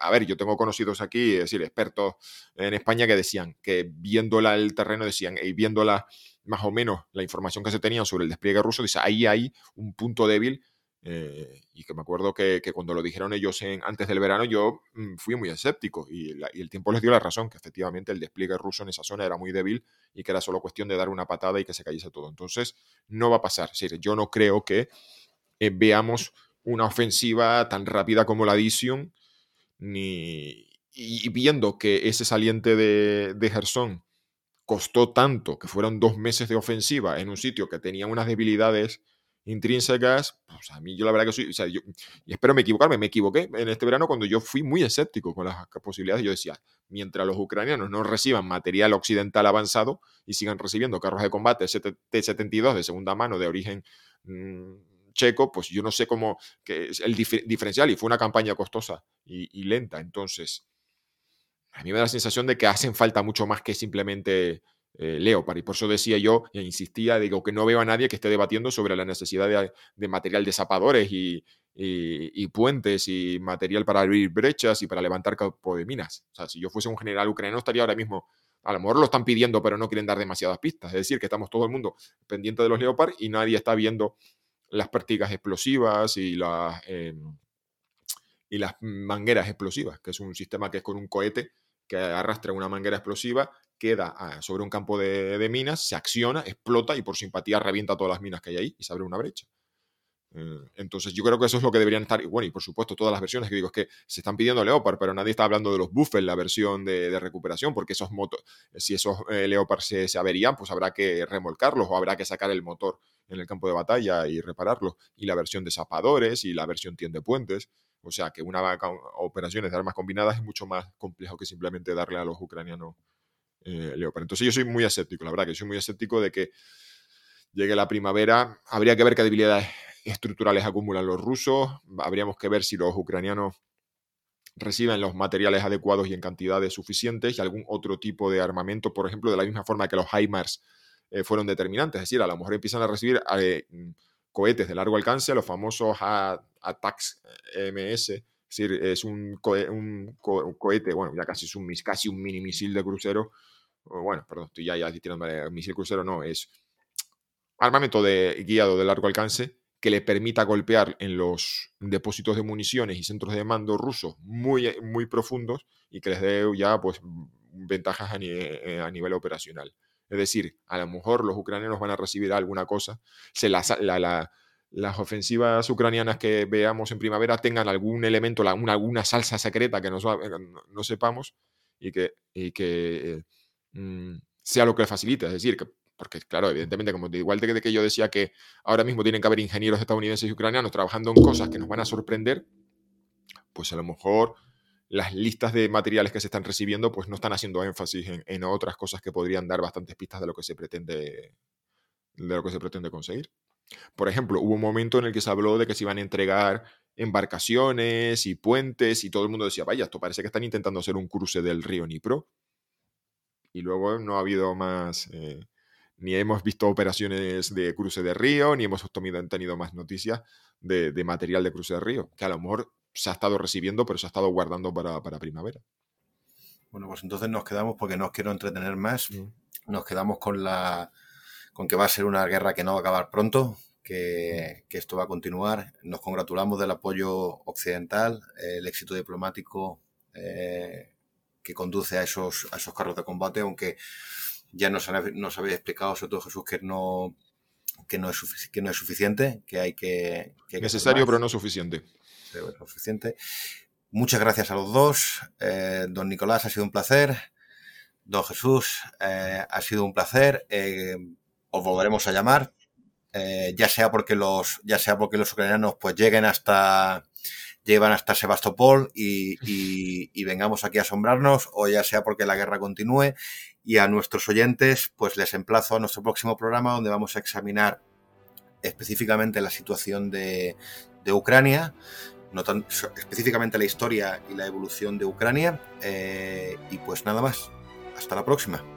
Speaker 3: A ver, yo tengo conocidos aquí, es decir, expertos en España que decían que viéndola el terreno, decían, y viéndola más o menos la información que se tenía sobre el despliegue ruso, dice, ahí hay un punto débil eh, y que me acuerdo que, cuando lo dijeron ellos antes del verano, yo mm, fui muy escéptico y, el tiempo les dio la razón, que efectivamente el despliegue ruso en esa zona era muy débil y que era solo cuestión de dar una patada y que se cayese todo. Entonces, no va a pasar. yo no creo que eh, veamos una ofensiva tan rápida como la Dision, ni, y, viendo que ese saliente de, de Gerson costó tanto, que fueron dos meses de ofensiva en un sitio que tenía unas debilidades intrínsecas, pues a mí yo la verdad que soy, o sea, yo, y espero me equivocarme, me equivoqué en este verano cuando yo fui muy escéptico con las posibilidades, yo decía, mientras los ucranianos no reciban material occidental avanzado y sigan recibiendo carros de combate T-72 de segunda mano de origen mm, checo, pues yo no sé cómo, que es el diferencial y fue una campaña costosa y, y lenta, entonces a mí me da la sensación de que hacen falta mucho más que simplemente eh, Leopard. Y por eso decía yo e insistía, digo, que no veo a nadie que esté debatiendo sobre la necesidad de, material de zapadores y, puentes y material para abrir brechas y para levantar campo de minas. O sea, si yo fuese un general ucraniano estaría ahora mismo a lo mejor lo están pidiendo, pero no quieren dar demasiadas pistas. Es decir, que estamos todo el mundo pendiente de los Leopard y nadie está viendo las prácticas explosivas y las, em, y las mangueras explosivas, que es un sistema que es con un cohete que arrastra una manguera explosiva, queda ah, sobre un campo de, minas, se acciona, explota y por simpatía revienta todas las minas que hay ahí y se abre una brecha. Eh, entonces yo creo que eso es lo que deberían estar, y bueno, y por supuesto todas las versiones que digo, es que se están pidiendo Leopard, pero nadie está hablando de los buffers, la versión de, recuperación, porque esos motos, si esos eh, Leopard se, averían, pues habrá que remolcarlos o habrá que sacar el motor en el campo de batalla y repararlo, y la versión de zapadores y la versión tiende puentes. O sea que una operaciones de armas combinadas es mucho más complejo que simplemente darle a los ucranianos eh, Leopard. Entonces yo soy muy escéptico, la verdad que soy muy escéptico de que llegue la primavera. Habría que ver qué debilidades estructurales acumulan los rusos. Habríamos que ver si los ucranianos reciben los materiales adecuados y en cantidades suficientes y algún otro tipo de armamento, por ejemplo, de la misma forma que los HIMARS eh, fueron determinantes. Es decir, a lo mejor empiezan a recibir eh, cohetes de largo alcance, los famosos ATACS MS, es decir, es un, cohete, bueno, ya casi es un, casi un mini misil de crucero, bueno, perdón, estoy ya, ya tirando misil crucero, no, es armamento de, guiado de largo alcance que le permita golpear en los depósitos de municiones y centros de mando rusos muy, muy profundos y que les dé ya pues ventajas a eh, nivel operacional. Es decir, a lo mejor los ucranianos van a recibir alguna cosa. Se las ofensivas ucranianas que veamos en primavera tengan algún elemento, alguna salsa secreta que no, no sepamos y que, que mm, sea lo que le facilite. Es decir, que, porque claro, evidentemente, como igual de que yo decía que ahora mismo tienen que haber ingenieros estadounidenses y ucranianos trabajando en cosas que nos van a sorprender, pues a lo mejor las listas de materiales que se están recibiendo pues no están haciendo énfasis en, otras cosas que podrían dar bastantes pistas de lo que se pretende de lo que se pretende conseguir. Por ejemplo, hubo un momento en el que se habló de que se iban a entregar embarcaciones y puentes y todo el mundo decía, vaya, esto parece que están intentando hacer un cruce del río Nipro. Y luego no ha habido más, eh, ni hemos visto operaciones de cruce de río, ni hemos tenido más noticias de, de material de cruce de río, que a lo mejor se ha estado recibiendo, pero se ha estado guardando para, primavera.
Speaker 1: Bueno, pues entonces nos quedamos, porque no os quiero entretener más, nos quedamos con la con que va a ser una guerra que no va a acabar pronto, que, esto va a continuar. Nos congratulamos del apoyo occidental, el éxito diplomático eh, que conduce a esos, a esos carros de combate, aunque ya nos, nos habéis explicado, sobre todo Jesús, que no, que no, es, que no es suficiente, que hay que... que
Speaker 3: Necesario, pero no suficiente
Speaker 1: suficiente. Muchas gracias a los dos. Eh, don Nicolás, ha sido un placer. Don Jesús, eh, ha sido un placer. Eh, os volveremos a llamar. ya sea porque los, ya sea porque los ucranianos pues lleguen hasta llevan hasta Sebastopol y, vengamos aquí a asombrarnos, o ya sea porque la guerra continúe. Y a nuestros oyentes, pues les emplazo a nuestro próximo programa donde vamos a examinar específicamente la situación de, de Ucrania no tan, específicamente la historia y la evolución de Ucrania. Eh, y pues nada más. Hasta la próxima.